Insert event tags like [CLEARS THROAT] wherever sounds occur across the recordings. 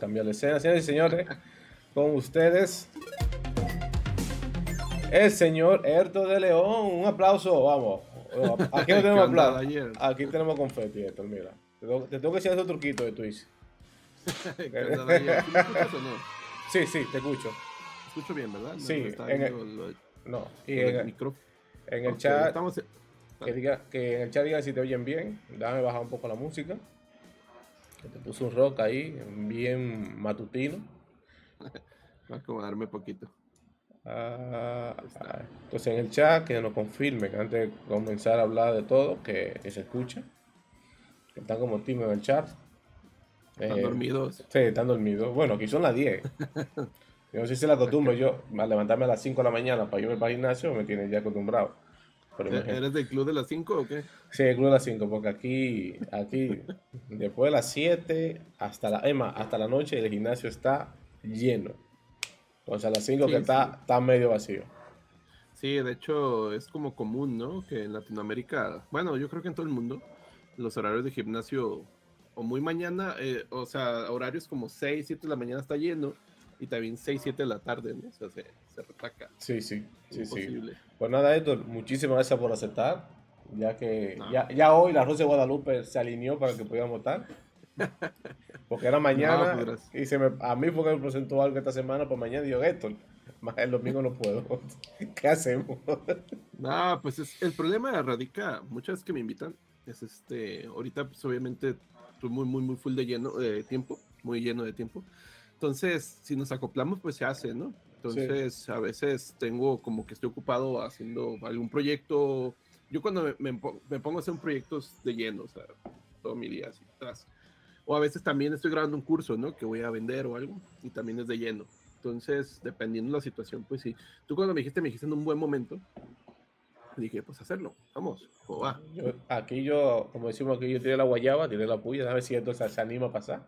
cambiar la escena. Señores y señores, con ustedes, el señor Herto de León. Un aplauso, vamos. [LAUGHS] Aquí no tenemos aplauso. Aquí tenemos confeti, Héctor, mira. Te tengo que decir ese truquito de Twitch. [LAUGHS] Sí, sí, te escucho. Escucho bien, ¿verdad? sí, en el, no, y en, el, en el chat, que, diga, que en el chat digan si te oyen bien, déjame bajar un poco la música. Que te puse un rock ahí, bien matutino. [LAUGHS] Va a acomodarme poquito. Ah, entonces en el chat que nos confirme que antes de comenzar a hablar de todo, que, se escucha. Que están como tímidos en el chat. Están eh, dormidos. Sí, están dormidos. Bueno, aquí son las 10. [LAUGHS] yo no sé si la costumbre, yo a levantarme a las 5 de la mañana para irme para el gimnasio me tiene ya acostumbrado. ¿Eres del club de las 5 o qué? Sí, el club de las 5, porque aquí, aquí, después de las 7 hasta la, Emma, hasta la noche el gimnasio está lleno. Entonces a las 5 que está, está medio vacío. Sí, de hecho es como común, ¿no? Que en Latinoamérica, bueno, yo creo que en todo el mundo, los horarios de gimnasio, o muy mañana, eh, o sea, horarios como 6, 7 de la mañana está lleno, y también 6, 7 de la tarde, ¿no? O sea, se, se. Sí, sí, sí, sí. Pues nada, Héctor, muchísimas gracias por aceptar, ya que ya, ya, hoy la Rosa de Guadalupe se alineó para que pudiéramos estar. [LAUGHS] Porque era mañana pues, y se me, a mí fue que me presentó algo esta semana, pues mañana digo, Héctor, el domingo no puedo. [LAUGHS] ¿Qué hacemos? no, pues es, el problema radica, muchas veces que me invitan, es este, ahorita pues obviamente estoy muy, muy, muy full de lleno de tiempo, muy lleno de tiempo. Entonces, si nos acoplamos, pues se hace, ¿no? Entonces, a veces tengo como que estoy ocupado haciendo algún proyecto. Yo cuando me, pongo a hacer un proyectos de lleno, o sea, todo mi día así atrás. O a veces también estoy grabando un curso, ¿no? Que voy a vender o algo, y también es de lleno. Entonces, dependiendo de la situación, pues sí. Tú cuando me dijiste, me dijiste en un buen momento, dije, pues hacerlo, vamos, va? aquí yo, como decimos aquí, yo tiré la guayaba, tiré la puya, a ver si esto se anima a pasar.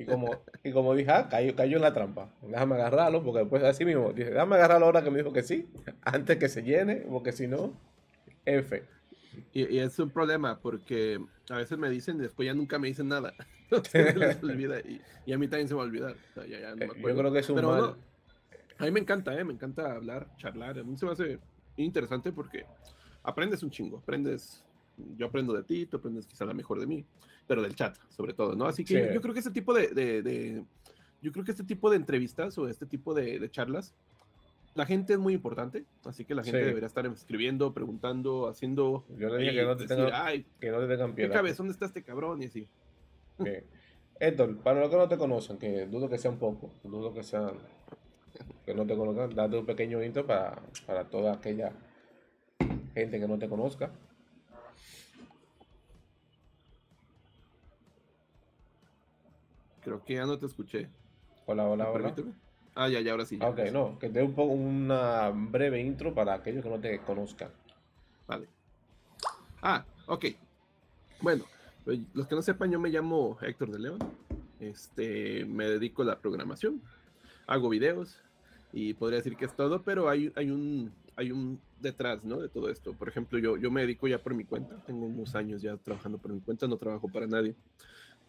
Y como, y como dije, ah, cayó, cayó en la trampa. Déjame agarrarlo, porque después así mismo, dije, déjame agarrarlo ahora que me dijo que sí, antes que se llene, porque si no, F. Y, es un problema, porque a veces me dicen y después ya nunca me dicen nada. [LAUGHS] olvida, y, a mí también se me va a olvidar. Eh, yo creo que es un Pero a mí me encanta, ¿eh? me encanta hablar, charlar. A mí se me hace interesante porque aprendes un chingo, aprendes yo aprendo de ti, tú aprendes quizá la mejor de mí, pero del chat, sobre todo, ¿no? Así que yo, creo que este tipo de, de, yo creo que este tipo de entrevistas o este tipo de, charlas, la gente es muy importante, así que la gente debería estar escribiendo, preguntando, haciendo. Yo le dije que no te, decir, Ay, que no te tengan piedad. ¿Qué ¿Dónde está este cabrón? Y así. Héctor, para los que no te conocen, que dudo que sea un poco, dudo que sean, que no te conozcan, date un pequeño intro para, para toda aquella gente que no te conozca. Creo que ya no te escuché. Hola, hola, hola. Ah, ya, ya, ahora sí. ok, no, que dé un poco una breve intro para aquellos que no te conozcan. Vale. Ah, ok. Bueno, pues, los que no sepan, yo me llamo Héctor de León. Este, me dedico a la programación. Hago videos y podría decir que es todo, pero hay, hay un hay un detrás, ¿no? De todo esto. Por ejemplo, yo, yo me dedico ya por mi cuenta. Tengo unos años ya trabajando por mi cuenta, no trabajo para nadie.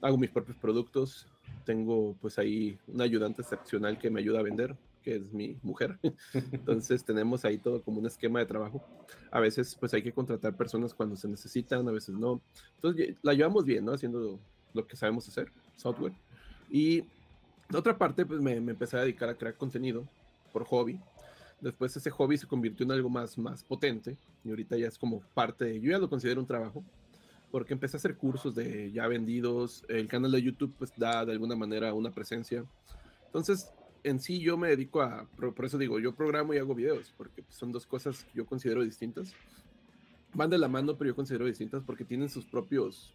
Hago mis propios productos, tengo pues ahí un ayudante excepcional que me ayuda a vender, que es mi mujer. [LAUGHS] Entonces tenemos ahí todo como un esquema de trabajo. A veces pues hay que contratar personas cuando se necesitan, a veces no. Entonces la llevamos bien, ¿no? Haciendo lo que sabemos hacer, software. Y de otra parte pues me, me empecé a dedicar a crear contenido por hobby. Después ese hobby se convirtió en algo más, más potente y ahorita ya es como parte de, yo ya lo considero un trabajo porque empecé a hacer cursos de ya vendidos, el canal de YouTube pues da de alguna manera una presencia. Entonces, en sí yo me dedico a, por, eso digo, yo programo y hago videos, porque son dos cosas que yo considero distintas. Van de la mano, pero yo considero distintas porque tienen sus propios,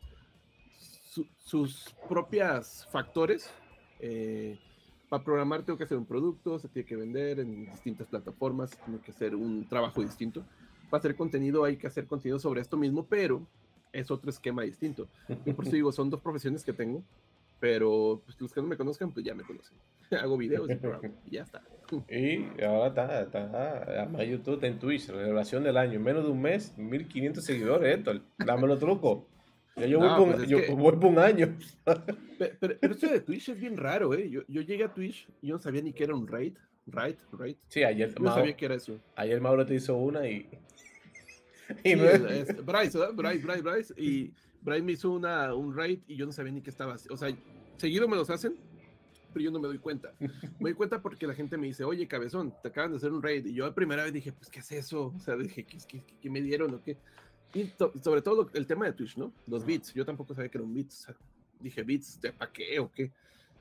sus propias factores. Eh, para programar tengo que hacer un producto, se tiene que vender en distintas plataformas, tiene que hacer un trabajo distinto. Para hacer contenido hay que hacer contenido sobre esto mismo, pero es otro esquema distinto. Y por eso [LAUGHS] digo, son dos profesiones que tengo, pero pues, los que no me conozcan, pues ya me conocen. [LAUGHS] Hago videos y, [LAUGHS] ya está. Y ahora está, está, además YouTube está en Twitch, revelación del año, en menos de un mes, 1500 seguidores, esto, dame los trucos. yo, voy, por un, año. pero, esto de Twitch es bien raro, ¿eh? Yo, yo llegué a Twitch y yo no sabía ni que era un raid. Right, right. Sí, ayer. no sabía que era eso. Ayer Mauro te hizo una y. [LAUGHS] y Bryce, ¿verdad? Bryce, Bryce, Bryce. Y Bryce me hizo una, un raid y yo no sabía ni qué estaba. O sea, seguido me los hacen, pero yo no me doy cuenta. Me doy cuenta porque la gente me dice, oye, cabezón, te acaban de hacer un raid. Y yo la primera vez dije, pues, ¿qué es eso? O sea, dije, ¿qué, qué, qué me dieron o qué? Y sobre todo el tema de Twitch, ¿no? Los bits. Yo tampoco sabía que era un bits. dije, bits, ¿de para qué o qué?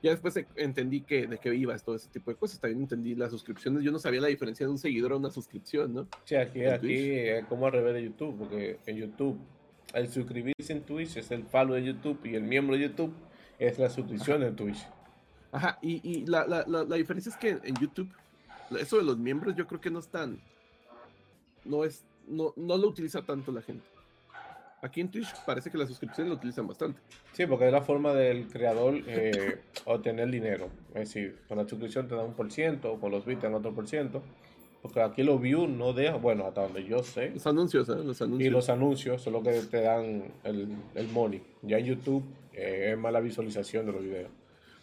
Ya después e, entendí que, de qué iba todo ese tipo de cosas. También entendí las suscripciones. Yo no sabía la diferencia de un seguidor a una suscripción, ¿no? Sí, aquí, aquí como al revés de YouTube, porque en YouTube, el suscribirse en Twitch es el follow de YouTube y el miembro de YouTube es la suscripción en Twitch. Ajá, y, y la, la, la, la, diferencia es que en YouTube, eso de los miembros yo creo que no es tan, no es no, no lo utiliza tanto la gente. Aquí en Twitch parece que las suscripciones lo utilizan bastante. Sí, porque es la forma del creador eh, obtener dinero. Es decir, con la suscripción te da un por ciento, con los bits te dan otro por ciento. Porque aquí los views no dejan, bueno, hasta donde yo sé. Los anuncios, ¿eh? Los anuncios. Y los anuncios son los que te dan el, el money. Ya en YouTube eh, es más la visualización de los videos.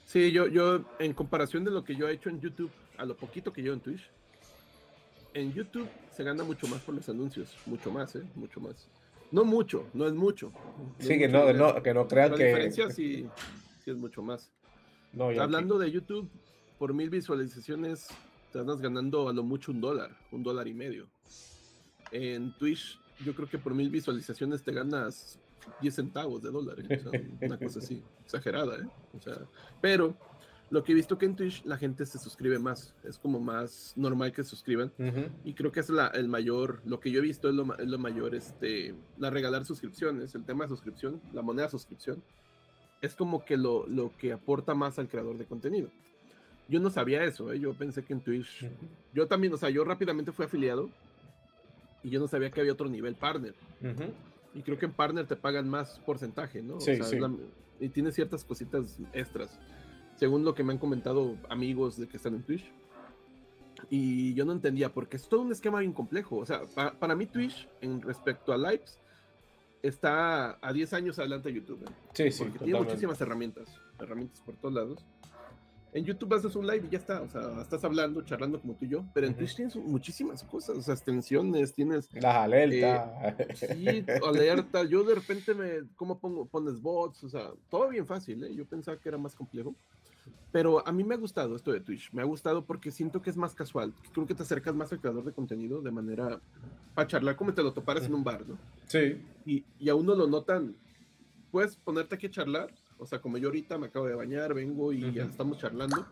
Sí, yo, yo, en comparación de lo que yo he hecho en YouTube, a lo poquito que yo en Twitch, en YouTube se gana mucho más por los anuncios, mucho más, ¿eh? Mucho más. No mucho, no es mucho. sí, que, no, que no crean que... La diferencia sí, sí es mucho más. No, Hablando de YouTube, por mil visualizaciones te andas ganando a lo mucho un dólar, un dólar y medio. En Twitch, yo creo que por mil visualizaciones te ganas 10 centavos de dólar. ¿eh? una cosa así, [LAUGHS] exagerada, ¿eh? O sea, pero lo que he visto que en Twitch la gente se suscribe más, es como más normal que se suscriban. Y creo que es la, el mayor, lo que yo he visto es lo, es lo, mayor, este, la regalar suscripciones, el tema de suscripción, la moneda suscripción, es como que lo, lo que aporta más al creador de contenido. Yo no sabía eso, ¿eh? yo pensé que en Twitch, yo también, o sea, yo rápidamente fui afiliado y yo no sabía que había otro nivel partner. Y creo que en partner te pagan más porcentaje, ¿no? Sí, sí. y tiene ciertas cositas extras según lo que me han comentado amigos de que están en Twitch. Y yo no entendía, porque es todo un esquema bien complejo. O sea, para, mí Twitch, en respecto a lives, está a 10 años adelante de YouTube. ¿eh? Sí, sí. Porque tiene muchísimas herramientas, herramientas por todos lados. En YouTube haces un live y ya está, o sea, estás hablando, charlando como tú y yo, pero en Twitch tienes muchísimas cosas, o sea, extensiones, tienes... Las alertas. Eh, sí, alerta, yo de repente me, ¿cómo pongo? Pones bots, o sea, todo bien fácil, ¿eh? Yo pensaba que era más complejo. Pero a mí me ha gustado esto de Twitch. Me ha gustado porque siento que es más casual. Creo que te acercas más al creador de contenido de manera para charlar como te lo toparas en un bar, ¿no? Sí. Y, y a uno lo notan. Puedes ponerte aquí a charlar. O sea, como yo ahorita me acabo de bañar, vengo y ya estamos charlando.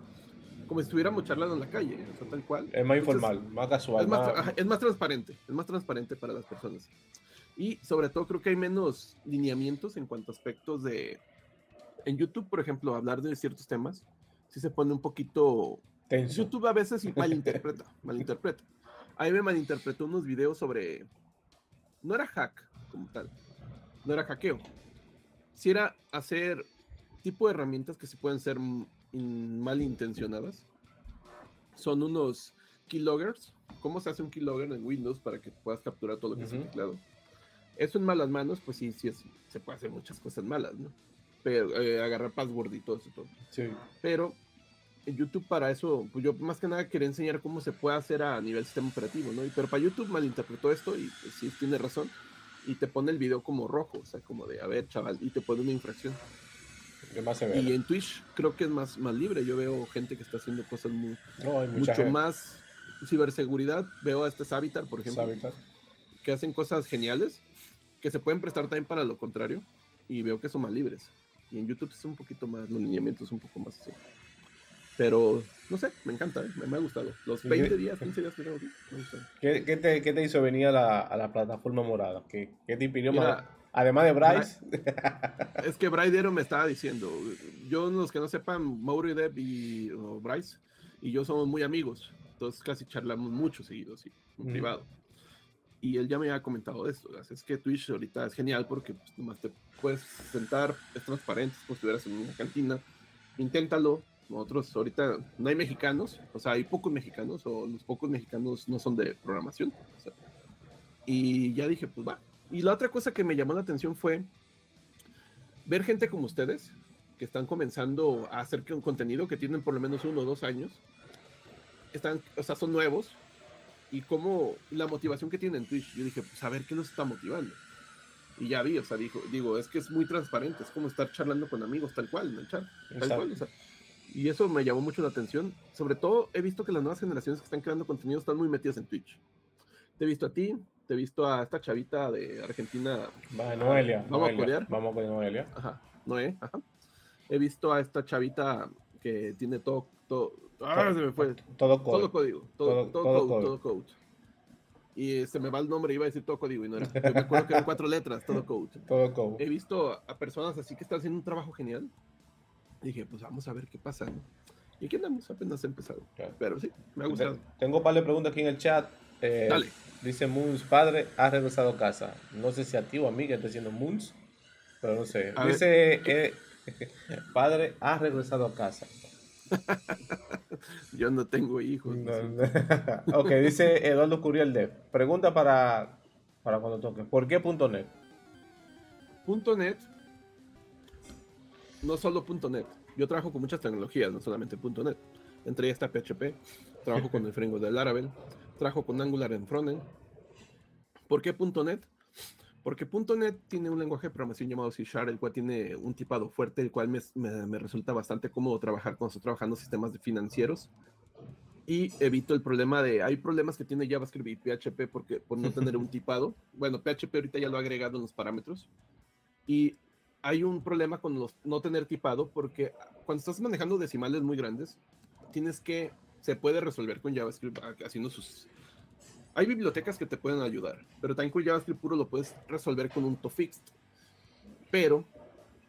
Como si estuviéramos charlando en la calle, o sea, tal cual. Es más informal, más casual. Es más, es más transparente. Es más transparente para las personas. Y sobre todo creo que hay menos lineamientos en cuanto a aspectos de en YouTube, por ejemplo, hablar de ciertos temas, sí se pone un poquito... Tenso. YouTube a veces [LAUGHS] malinterpreta, malinterpreta. Ahí me malinterpretó unos videos sobre... No era hack como tal, no era hackeo. Si era hacer tipo de herramientas que se pueden ser malintencionadas. Son unos keyloggers. ¿Cómo se hace un keylogger en Windows para que puedas capturar todo lo que uh -huh. teclado? Eso en malas manos, pues sí, sí, se puede hacer muchas cosas malas, ¿no? Pero, eh, agarrar password y todo eso. Todo. Sí. Pero en YouTube para eso, pues yo más que nada quería enseñar cómo se puede hacer a nivel sistema operativo, ¿no? Pero para YouTube malinterpretó esto y pues, sí tiene razón. Y te pone el video como rojo, o sea, como de, a ver, chaval, y te pone una infracción. Más y en Twitch creo que es más, más libre. Yo veo gente que está haciendo cosas muy, mucho más ciberseguridad. Veo a este Savitar, por ejemplo, que hacen cosas geniales que se pueden prestar también para lo contrario. Y veo que son más libres. Y en YouTube es un poquito más, los lineamientos un poco más así. Pero, no sé, me encanta, ¿eh? me, ha gustado. Los 20 días, 15 días que tengo aquí, ¿Qué, qué, te, ¿Qué, te, hizo venir a la, a la plataforma morada? ¿Qué, qué te impidió más? Además de Bryce. es que Bryce me estaba diciendo, yo, los que no sepan, Mauro y Deb y Bryce y yo somos muy amigos. Entonces casi charlamos mucho seguido, sí, en mm. privado. Y él ya me había comentado esto. Es que Twitch ahorita es genial porque pues, nomás te puedes sentar, es transparente, como si estuvieras en una cantina. Inténtalo. Nosotros ahorita no hay mexicanos, o sea, hay pocos mexicanos, o los pocos mexicanos no son de programación. O sea, y ya dije, pues va. Y la otra cosa que me llamó la atención fue ver gente como ustedes, que están comenzando a hacer un contenido, que tienen por lo menos uno o dos años, están, o sea, son nuevos, y como la motivación que tienen en Twitch, yo dije, pues a ver qué los está motivando. Y ya vi, o sea, dijo, digo, es que es muy transparente, es como estar charlando con amigos, tal cual, en el chat, tal cual, o sea, y eso me llamó mucho la atención. Sobre todo, he visto que las nuevas generaciones que están creando contenido están muy metidas en Twitch. Te he visto a ti, te he visto a esta chavita de Argentina. Va, Noelia. Vamos a corear. Vamos con Noelia. Ajá, Noé, ajá. He visto a esta chavita que tiene todo. todo ah, se me fue. Todo, todo código. Todo, todo, todo, code, todo code. Y se me va el nombre, iba a decir todo código y no era. Yo me acuerdo que eran cuatro letras, todo code. [LAUGHS] Todo code. He visto a personas así que están haciendo un trabajo genial dije, pues vamos a ver qué pasa. Y aquí andamos, apenas empezado. Pero sí, me ha gustado. Tengo un par de preguntas aquí en el chat. Eh, Dale. Dice Moons, padre, ha regresado a casa. No sé si a ti o a mí que está diciendo Moons, pero no sé. dice, eh, [LAUGHS] padre, ha regresado a casa. [LAUGHS] Yo no tengo hijos. [LAUGHS] ok, dice Eduardo Curiel de Pregunta para, para cuando toque. ¿Por qué .net? .net no solo .NET. Yo trabajo con muchas tecnologías, no solamente .NET. Entre ellas está PHP, trabajo con el framework del Laravel, trabajo con Angular en frontend. ¿Por qué .NET? Porque .NET tiene un lenguaje de programación llamado C Sharp, el cual tiene un tipado fuerte, el cual me, me, resulta bastante cómodo trabajar cuando estoy trabajando sistemas financieros. Y evito el problema de, hay problemas que tiene JavaScript y PHP porque, por no tener un [LAUGHS] tipado. Bueno, PHP ahorita ya lo ha agregado en los parámetros. Y hay un problema con los, no tener tipado porque cuando estás manejando decimales muy grandes, tienes que, se puede resolver con JavaScript haciendo sus... Hay bibliotecas que te pueden ayudar, pero también con JavaScript puro lo puedes resolver con un tofixed. Pero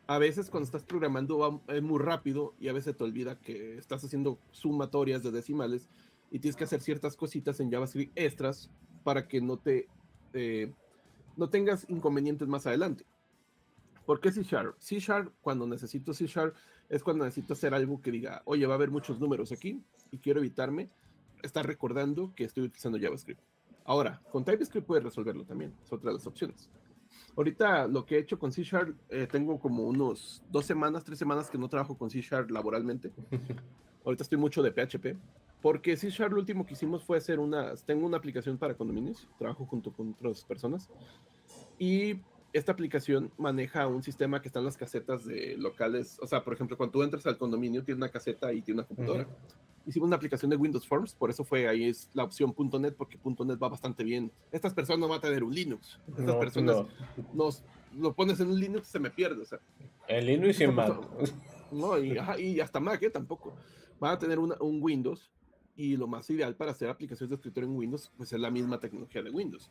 a veces cuando estás programando va muy rápido y a veces te olvida que estás haciendo sumatorias de decimales y tienes que hacer ciertas cositas en JavaScript extras para que no te eh, no tengas inconvenientes más adelante. ¿Por qué C Sharp? C Sharp, cuando necesito C Sharp, es cuando necesito hacer algo que diga, oye, va a haber muchos números aquí y quiero evitarme estar recordando que estoy utilizando JavaScript. Ahora, con TypeScript puedes resolverlo también, es otra de las opciones. Ahorita lo que he hecho con C Sharp, eh, tengo como unos dos semanas, tres semanas que no trabajo con C Sharp laboralmente. [LAUGHS] Ahorita estoy mucho de PHP, porque C Sharp lo último que hicimos fue hacer una, tengo una aplicación para condominios, trabajo junto con otras personas, y esta aplicación maneja un sistema que está en las casetas de locales. O sea, por ejemplo, cuando tú entras al condominio, tiene una caseta y tiene una computadora. Hicimos una aplicación de Windows Forms, por eso fue ahí es la opción .NET, porque .NET va bastante bien. Estas personas no van a tener un Linux. Estas personas Nos, lo pones en un Linux se me pierde. O sea, el Linux y Mac. No, y, y, hasta Mac, ¿eh? Tampoco. Van a tener un Windows y lo más ideal para hacer aplicaciones de escritorio en Windows, pues es la misma tecnología de Windows.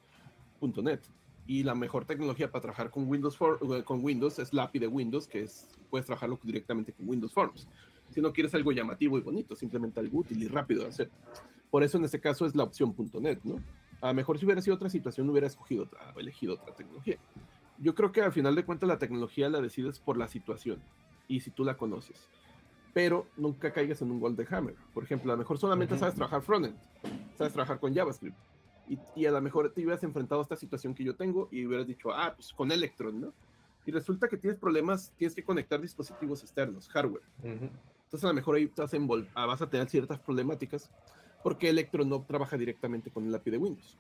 .NET y la mejor tecnología para trabajar con Windows, for, eh, con Windows es la API de Windows, que es, puedes trabajarlo directamente con Windows Forms. Si no quieres algo llamativo y bonito, simplemente algo útil y rápido de hacer. Por eso en este caso es la opción .NET, ¿no? A lo mejor si hubiera sido otra situación hubiera escogido otra, elegido otra tecnología. Yo creo que al final de cuentas la tecnología la decides por la situación y si tú la conoces. Pero nunca caigas en un Golden Hammer. Por ejemplo, a lo mejor solamente sabes trabajar frontend, sabes trabajar con JavaScript y, a lo mejor te hubieras enfrentado a esta situación que yo tengo y hubieras dicho, ah, pues con Electron, ¿no? Y resulta que tienes problemas, tienes que conectar dispositivos externos, hardware. Entonces a lo mejor ahí estás ah, vas a tener ciertas problemáticas porque Electron no trabaja directamente con el API de Windows.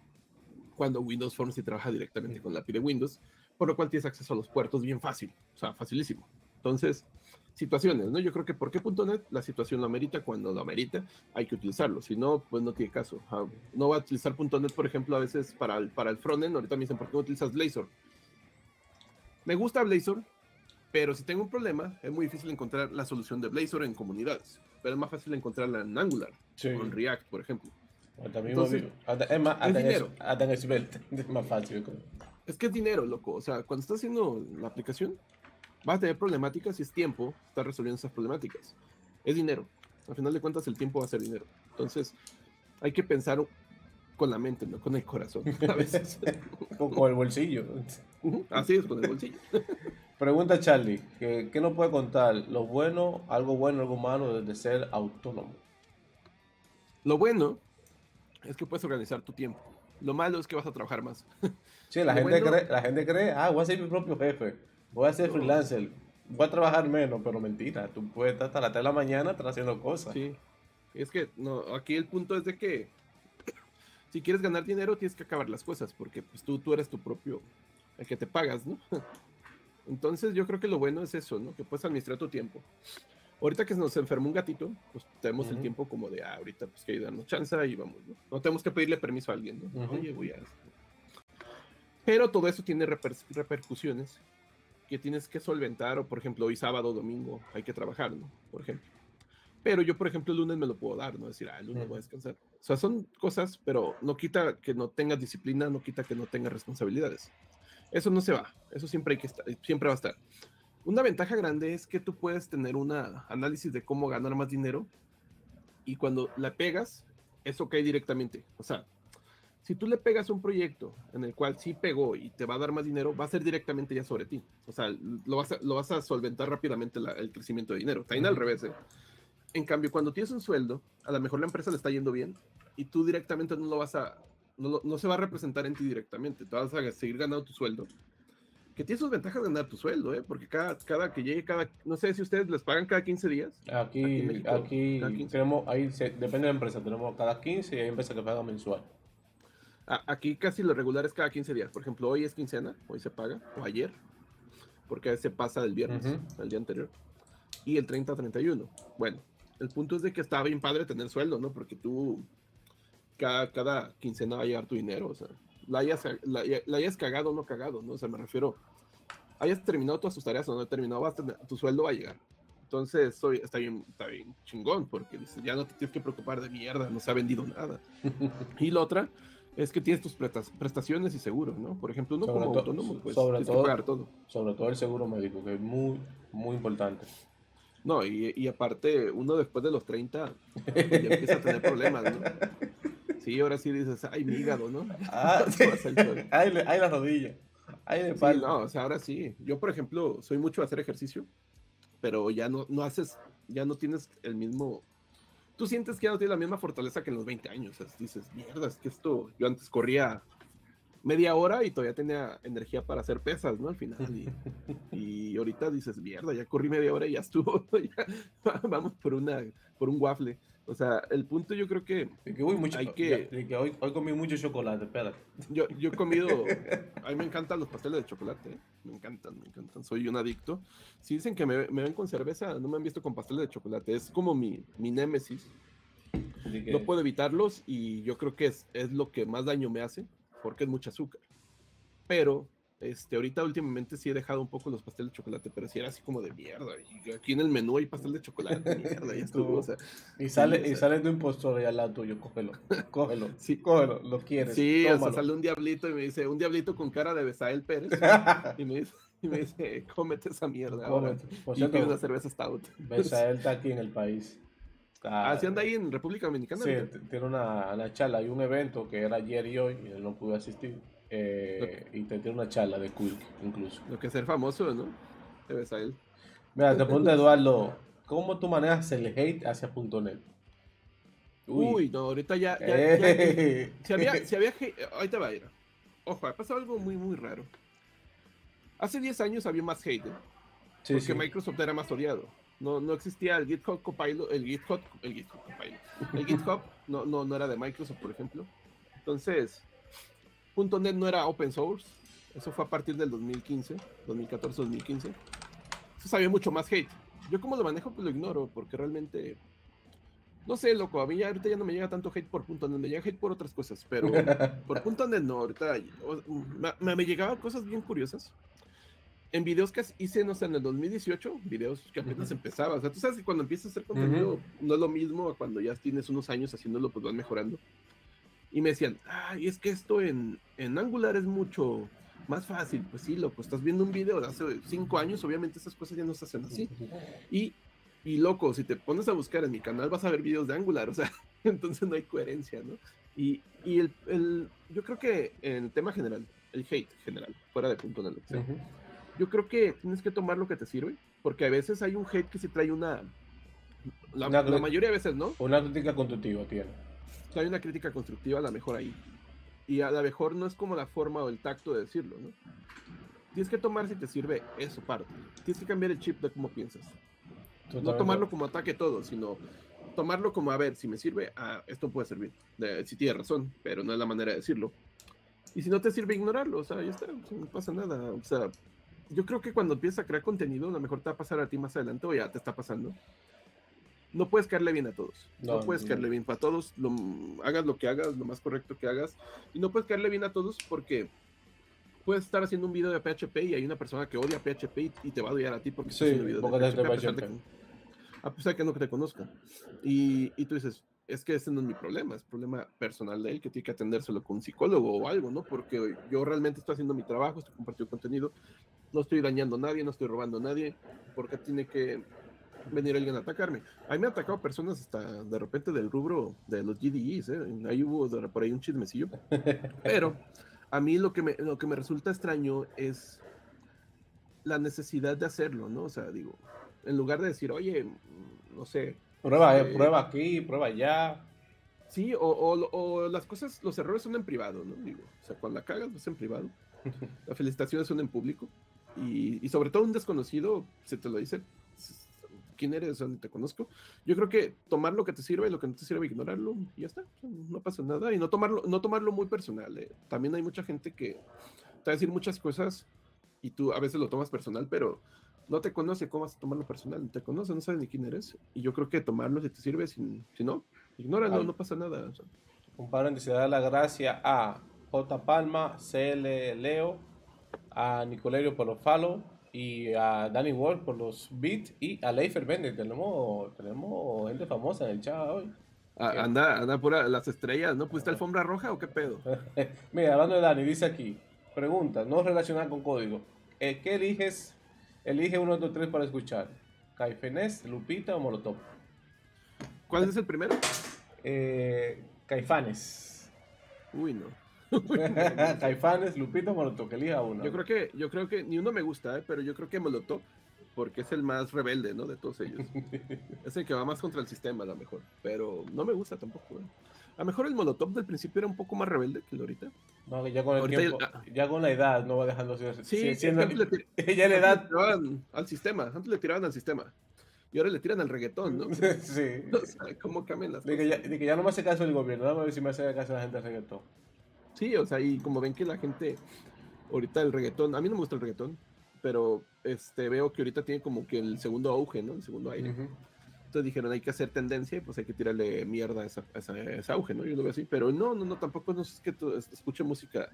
Cuando Windows Forms sí trabaja directamente con el API de Windows, por lo cual tienes acceso a los puertos bien fácil, o sea, facilísimo. Entonces, situaciones, ¿no? Yo creo que por qué .NET la situación lo amerita, cuando lo amerita hay que utilizarlo, si no, pues no tiene caso. Ah, no va a utilizar .NET, por ejemplo, a veces para el, para el frontend, ahorita me dicen, ¿por qué no utilizas Blazor? Me gusta Blazor, pero si tengo un problema, es muy difícil encontrar la solución de Blazor en comunidades, pero es más fácil encontrarla en Angular o en React, por ejemplo. Entonces, es más, hasta, dinero. en Svelte, [LAUGHS] es más fácil. Es que es dinero, loco. O sea, cuando estás haciendo la aplicación, vas a tener problemáticas y es tiempo estar resolviendo esas problemáticas. Es dinero. Al final de cuentas, el tiempo va a ser dinero. Entonces, hay que pensar con la mente, no con el corazón. [LAUGHS] A veces. [LAUGHS] con el bolsillo. Así es, con el bolsillo. Pregunta Charlie, ¿qué, ¿qué, nos puede contar? ¿Lo bueno, algo bueno, algo malo de ser autónomo? Lo bueno es que puedes organizar tu tiempo. Lo malo es que vas a trabajar más. [LAUGHS] Sí, la, gente, cree, la gente cree, ah, voy a ser mi propio jefe. Voy a ser freelancer. voy a trabajar menos, pero mentira, tú puedes estar hasta las 3 de la mañana haciendo cosas. Sí, es que no, aquí el punto es de que [CLEARS THROAT] si quieres ganar dinero tienes que acabar las cosas, porque pues tú, tú eres tu propio, el que te pagas, ¿no? [LAUGHS] Entonces yo creo que lo bueno es eso, ¿no? Que puedes administrar tu tiempo. Ahorita que nos enfermó un gatito, pues tenemos el tiempo como de, ah, ahorita pues que darnos chance y vamos, ¿no? No tenemos que pedirle permiso a alguien, ¿no? Oye, voy a... Pero todo eso tiene repercusiones que tienes que solventar, o por ejemplo, hoy sábado domingo hay que trabajar, ¿no? Por ejemplo. Pero yo, por ejemplo, el lunes me lo puedo dar, ¿no? Decir, ah, el lunes voy a descansar. O sea, son cosas, pero no quita que no tengas disciplina, no quita que no tengas responsabilidades. Eso no se va, eso siempre, hay que estar, siempre va a estar. Una ventaja grande es que tú puedes tener un análisis de cómo ganar más dinero y cuando la pegas, eso cae directamente. O sea, si tú le pegas un proyecto en el cual sí pegó y te va a dar más dinero, va a ser directamente ya sobre ti. O sea, lo vas a, lo vas a solventar rápidamente el crecimiento de dinero. También al revés. ¿eh? En cambio, cuando tienes un sueldo, a lo mejor la empresa le está yendo bien y tú directamente no lo vas a, no, no se va a representar en ti directamente. Te vas a seguir ganando tu sueldo que tiene sus ventajas de ganar tu sueldo, ¿eh? Porque cada, cada que llegue, cada, no sé si ustedes les pagan cada 15 días. Aquí, aquí, tenemos, ahí depende de la empresa, tenemos cada 15 y hay empresas que pagan mensual. Aquí casi lo regular es cada 15 días. Por ejemplo, hoy es quincena, hoy se paga, o ayer, porque se pasa del viernes, al día anterior. Y el 30 31. Bueno, el punto es de que está bien padre tener sueldo, ¿no? Porque tú, cada, cada quincena va a llegar tu dinero, o sea, la hayas, la, hayas cagado o no cagado, ¿no? O sea, me refiero, hayas terminado todas tus tareas o no terminado, vas tu sueldo va a llegar. Entonces, soy, está, bien, está bien chingón, porque ya no te tienes que preocupar de mierda, no se ha vendido nada. [LAUGHS] y la otra es que tienes tus prestaciones y seguros, ¿no? Por ejemplo, uno como autónomo, pues sobre todo, que pagar todo. Sobre todo el seguro médico, que es muy, muy importante. No, y, y aparte, uno después de los 30 ya empieza a tener problemas, ¿no? [LAUGHS] Sí, ahora sí dices, ay, mi hígado, ¿no? Ah, sí. ay, la rodilla. Ay, de sí, no, o sea, ahora sí. Yo, por ejemplo, soy mucho de hacer ejercicio, pero ya no, no haces, ya no tienes el mismo. Tú sientes que ya no tienes la misma fortaleza que en los 20 años. O sea, dices, mierda, es que esto. Yo antes corría media hora y todavía tenía energía para hacer pesas, ¿no? Al final. Y, [LAUGHS] ahorita dices, mierda, ya corrí media hora y ya estuvo. [LAUGHS] vamos por, una, por un waffle. O sea, el punto yo creo que, que, mucho, hay que, hoy, hoy, comí mucho chocolate, espera. Yo, yo he comido, [LAUGHS] a mí me encantan los pasteles de chocolate, ¿eh? me encantan, me encantan, soy un adicto. Si dicen que me, me, ven con cerveza, no me han visto con pasteles de chocolate, es como mi, mi némesis. No puedo evitarlos y yo creo que es, es lo que más daño me hace, porque es mucho azúcar. Pero este, ahorita últimamente sí he dejado un poco los pasteles de chocolate, pero sí era así como de mierda. Y aquí en el menú hay pastel de chocolate, [LAUGHS] mierda, y estuvo, o sea, Y sale, y sale tu impostor ahí al lado tuyo, cógelo, [LAUGHS] cógelo, sí, cógelo, lo quieres. Sí, o sea, sale un diablito y me dice, un diablito con cara de Besael Pérez, [LAUGHS] y me dice, y me dice, cómete esa mierda. Cómete. y pide una cerveza stout. Besael está aquí en el país. Ah, sí anda ahí en República Dominicana. Sí, tiene una, una charla, hay un evento que era ayer y hoy, y él no pudo asistir eh, y te tiene una charla de Quick, incluso. Lo que es ser famoso, ¿no? Te ves a él. Mira, te pregunto, Eduardo, ¿cómo tú manejas el hate hacia .net? Uy, no, ahorita ya. ya, eh. [LAUGHS] si, había, si había hate, ahorita va a ir. Ojo, ha pasado algo muy, muy raro. Hace 10 años había más hate, ¿eh? sí, porque Microsoft era más odiado. No, no existía el GitHub Copilot, el GitHub, el GitHub Copilot. El GitHub no, no, no era de Microsoft, por ejemplo. Entonces, .NET no era open source. Eso fue a partir del 2015, 2014-2015. Entonces había mucho más hate. Yo como lo manejo, pues lo ignoro, porque realmente... No sé, loco, a mí ya, ahorita ya no me llega tanto hate por .NET, me llega hate por otras cosas, pero [LAUGHS] por .NET no, ahorita me, me llegaban cosas bien curiosas. En videos que hice, no sé, en el 2018, videos que apenas empezaba. O sea, tú sabes que cuando empiezas a hacer contenido no es lo mismo cuando ya tienes unos años haciéndolo, pues vas mejorando y me decían, ay, es que esto en, en Angular es mucho más fácil. Pues sí, loco, estás viendo un video de hace cinco años, obviamente esas cosas ya no se hacen así. Y, y loco, si te pones a buscar en mi canal vas a ver videos de Angular, o sea, [LAUGHS] entonces no hay coherencia, ¿no? Y, y el, el, yo creo que en el tema general, el hate general, fuera de punto de lo que sea, yo creo que tienes que tomar lo que te sirve, porque a veces hay un hate que se trae una... La, la mayoría de veces, ¿no? Una crítica constructiva tiene hay una crítica constructiva, a lo mejor ahí. Y a lo mejor no es como la forma o el tacto de decirlo, ¿no? tienes que tomar si te sirve eso parte. Tienes que cambiar el chip de cómo piensas. No tomarlo como ataque todo, sino tomarlo como, a ver, si me sirve, ah, esto puede servir. si tienes razón, pero no es la manera de decirlo. Y si no te sirve, ignorarlo, o sea, ya está, no pasa nada. O sea, yo creo que cuando empiezas a crear contenido, a lo mejor te va a pasar a ti más adelante o ya te está pasando. No puedes caerle bien a todos. No, puedes caerle bien para todos. Lo, hagas lo que hagas, lo más correcto que hagas. Y no puedes caerle bien a todos porque puedes estar haciendo un video de PHP y hay una persona que odia PHP y, te va a odiar a ti porque sí, un video de PHP, a pesar de que no te conozca. Y, y, tú dices, es que ese no es mi problema, es problema personal de él que tiene que atendérselo con un psicólogo o algo, ¿no? Porque yo realmente estoy haciendo mi trabajo, estoy compartiendo contenido, no estoy dañando a nadie, no estoy robando a nadie, porque tiene que venir alguien a atacarme. A mí me han atacado personas hasta de repente del rubro de los GDEs, ¿eh? ahí hubo por ahí un chismecillo, [LAUGHS] pero a mí lo que, me, lo que me resulta extraño es la necesidad de hacerlo, ¿no? O sea, digo, en lugar de decir, oye, no sé. Prueba, eh, prueba aquí, prueba allá. Sí, o, o, las cosas, los errores son en privado, ¿no? Digo, o sea, cuando la cagas, es en privado. [LAUGHS] Las felicitaciones son en público. Y, y, sobre todo un desconocido, se te lo dice, quién eres, dónde te conozco. Yo creo que tomar lo que te sirve y lo que no te sirve, ignorarlo y ya está. No pasa nada. Y no tomarlo, no tomarlo muy personal. Eh. También hay mucha gente que te va a decir muchas cosas y tú a veces lo tomas personal, pero no te conoce, ¿cómo vas a tomarlo personal? No te conoce, no sabe ni quién eres. Y yo creo que tomarlo si te sirve, si, si no, ignóralo, no pasa nada. Un paréntesis, da la gracia a J. Palma, CL Leo, a Nicolerio por los follow, y a Danny Ward por los beats y a Leifer Bender. Tenemos, tenemos gente famosa en el chat hoy. Ah, anda, anda por las estrellas, ¿no? ¿Pusiste alfombra roja o qué pedo? [LAUGHS] Mira, hablando de Dani, dice aquí, pregunta, no relacionada con código. Eh, ¿Qué eliges? Elige uno de los tres para escuchar. ¿Caifenés, Lupita o Molotov? ¿Cuál es el primero? Eh, Caifanes. Uy, no. [LAUGHS] Caifanes, Lupito, Molotov, que elija uno. Yo creo que, yo creo que ni uno me gusta, ¿eh? pero yo creo que Molotov, porque es el más rebelde, ¿no? De todos ellos. [LAUGHS] es el que va más contra el sistema, a lo mejor. Pero no me gusta tampoco, ¿eh? A lo mejor el Molotov del principio era un poco más rebelde que el ahorita. No, ya con el tiempo, ah. ya, con la edad no va dejando ser. Sí, siendo, antes le, [LAUGHS] ya la edad. tiraban al sistema, antes le tiraban al sistema. Y ahora le tiran al reggaetón, ¿no? sí. ¿Cómo cambian las de cosas? Que ya, de que ya no me hace caso el gobierno, vamos a ver si me hace caso la gente del reggaetón. Sí, o sea, y como ven que la gente, ahorita el reggaetón, a mí no me gusta el reggaetón, pero este, veo que ahorita tiene como que el segundo auge, ¿no? El segundo aire. Entonces dijeron, hay que hacer tendencia y pues hay que tirarle mierda a, esa, ese auge, ¿no? Yo lo veo así, pero no, no, no, tampoco no es que escuche música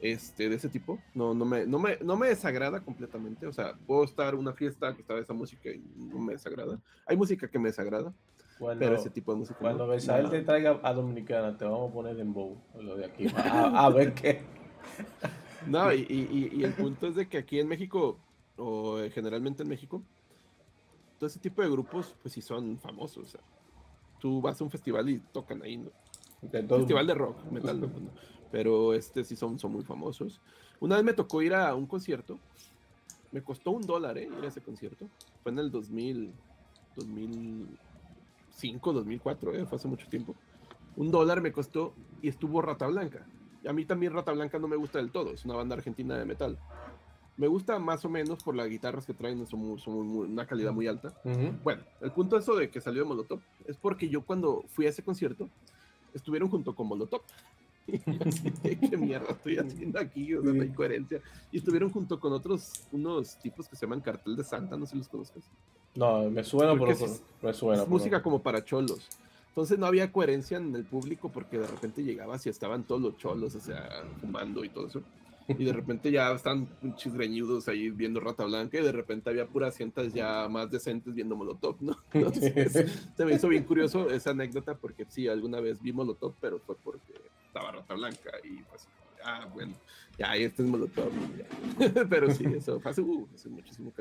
este, de ese tipo. No, no, me, no, me, no me desagrada completamente. O sea, puedo estar en una fiesta que está de esa música y no me desagrada. Hay música que me desagrada, pero ese tipo de música. Cuando no, te traiga a Dominicana, te vamos a poner en bow, lo de aquí, a, ver qué. [LAUGHS] No, y, y, y, el punto es de que aquí en México, o generalmente en México, todo ese tipo de grupos, pues sí son famosos. O sea, tú vas a un festival y tocan ahí, ¿no? festival de rock, metal, no, [LAUGHS] pero este sí son, son muy famosos. Una vez me tocó ir a un concierto, me costó un dólar, ¿eh? Ir a ese concierto. Fue en el 2000, 2000 2005, 2004, eh, fue hace mucho tiempo. Un dólar me costó y estuvo Rata Blanca. Y a mí también Rata Blanca no me gusta del todo, es una banda argentina de metal. Me gusta más o menos por las guitarras que traen, son, son una calidad muy alta. Bueno, el punto eso de que salió de Molotov es porque yo cuando fui a ese concierto estuvieron junto con Molotov. [LAUGHS] ¿Qué mierda estoy haciendo aquí? O sea, no hay coherencia. Y estuvieron junto con otros, unos tipos que se llaman Cartel de Santa, no sé si los conozcas. No, me suena, por, es, me suena. música como para cholos. Entonces no había coherencia en el público porque de repente llegabas y estaban todos los cholos, o sea, fumando y todo eso. Y de repente ya estaban chisgreñudos ahí viendo Rata Blanca y de repente había puras cientas ya más decentes viendo Molotov, ¿no? [LAUGHS] Entonces se me hizo bien curioso esa anécdota porque sí, alguna vez vi Molotov, pero fue porque estaba Rata Blanca y pues, ah, bueno, ya, este es Molotov. [LAUGHS] pero sí, eso fue hace, uh, hace muchísimo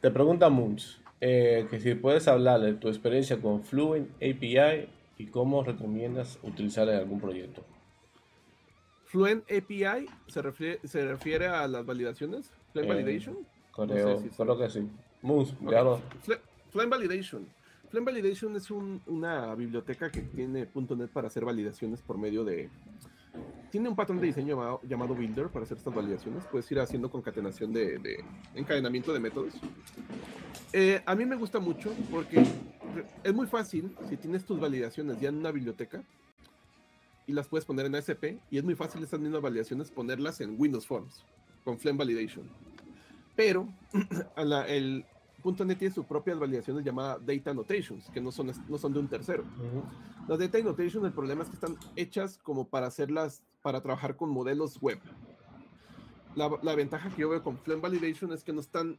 Te pregunta Munch, eh, que si puedes hablar de tu experiencia con Fluent API y cómo recomiendas utilizar en algún proyecto. Fluent API se refiere, se refiere a las validaciones, Fluent eh, Validation. Creo, creo que sí. Fluent Validation. Flame Validation es una biblioteca que tiene .NET para hacer validaciones por medio de, tiene un patrón de diseño llamado, Builder para hacer estas validaciones. Puedes ir haciendo concatenación de, encadenamiento de métodos. Eh, a mí me gusta mucho porque es muy fácil si tienes tus validaciones ya en una biblioteca y las puedes poner en ASP y es muy fácil esas mismas validaciones ponerlas en Windows Forms con Flame Validation. Pero [CLEARS THROAT] el .NET tiene sus propias validaciones llamadas Data Annotations, que no son, no son de un tercero. Las Data Annotations, el problema es que están hechas como para hacerlas para trabajar con modelos web. La, ventaja que yo veo con Flame Validation es que no están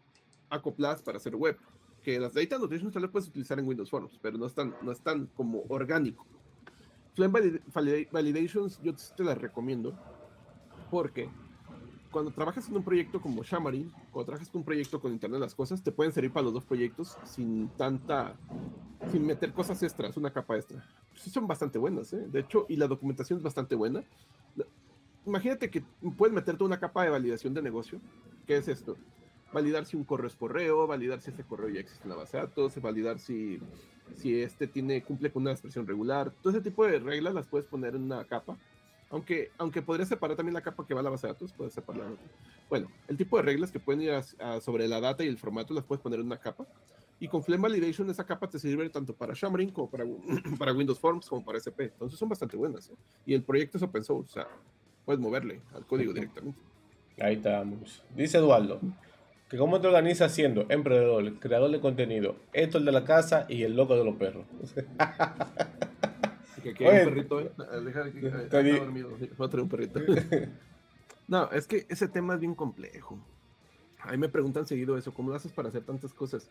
acopladas para hacer web. Que las Data Annotations tal puedes utilizar en Windows Forms, pero no están, no están como orgánico. Flame Validations yo te las recomiendo porque cuando trabajas en un proyecto como Xamarin, cuando trabajas con un proyecto con Internet de las Cosas, te pueden servir para los dos proyectos sin tanta, sin meter cosas extras, una capa extra. Sí son bastante buenas, ¿eh? De hecho, y la documentación es bastante buena imagínate que puedes meterte una capa de validación de negocio. ¿Qué es esto? Validar si un correo es correo, validar si ese correo ya existe en la base de datos, validar si, si este tiene, cumple con una expresión regular. Todo ese tipo de reglas las puedes poner en una capa. Aunque, aunque podría separar también la capa que va a la base de datos, puedes separarla. Bueno, el tipo de reglas que pueden ir sobre la data y el formato las puedes poner en una capa. Y con Flame Validation esa capa te sirve tanto para Xamarin como para, [CLEARS THROAT] para Windows Forms como para SP. Entonces son bastante buenas. ¿eh? Y el proyecto es open source. O sea, puedes moverle al código directamente. Ahí estamos. Dice Eduardo, que cómo te organizas siendo emprendedor, creador de contenido, esto el de la casa y el loco de los perros. [LAUGHS] que aquí hay un perrito, ¿eh? Deja que está dormido. Va a traer un perrito. [LAUGHS] no, es que ese tema es bien complejo. A mí me preguntan seguido eso, ¿cómo lo haces para hacer tantas cosas?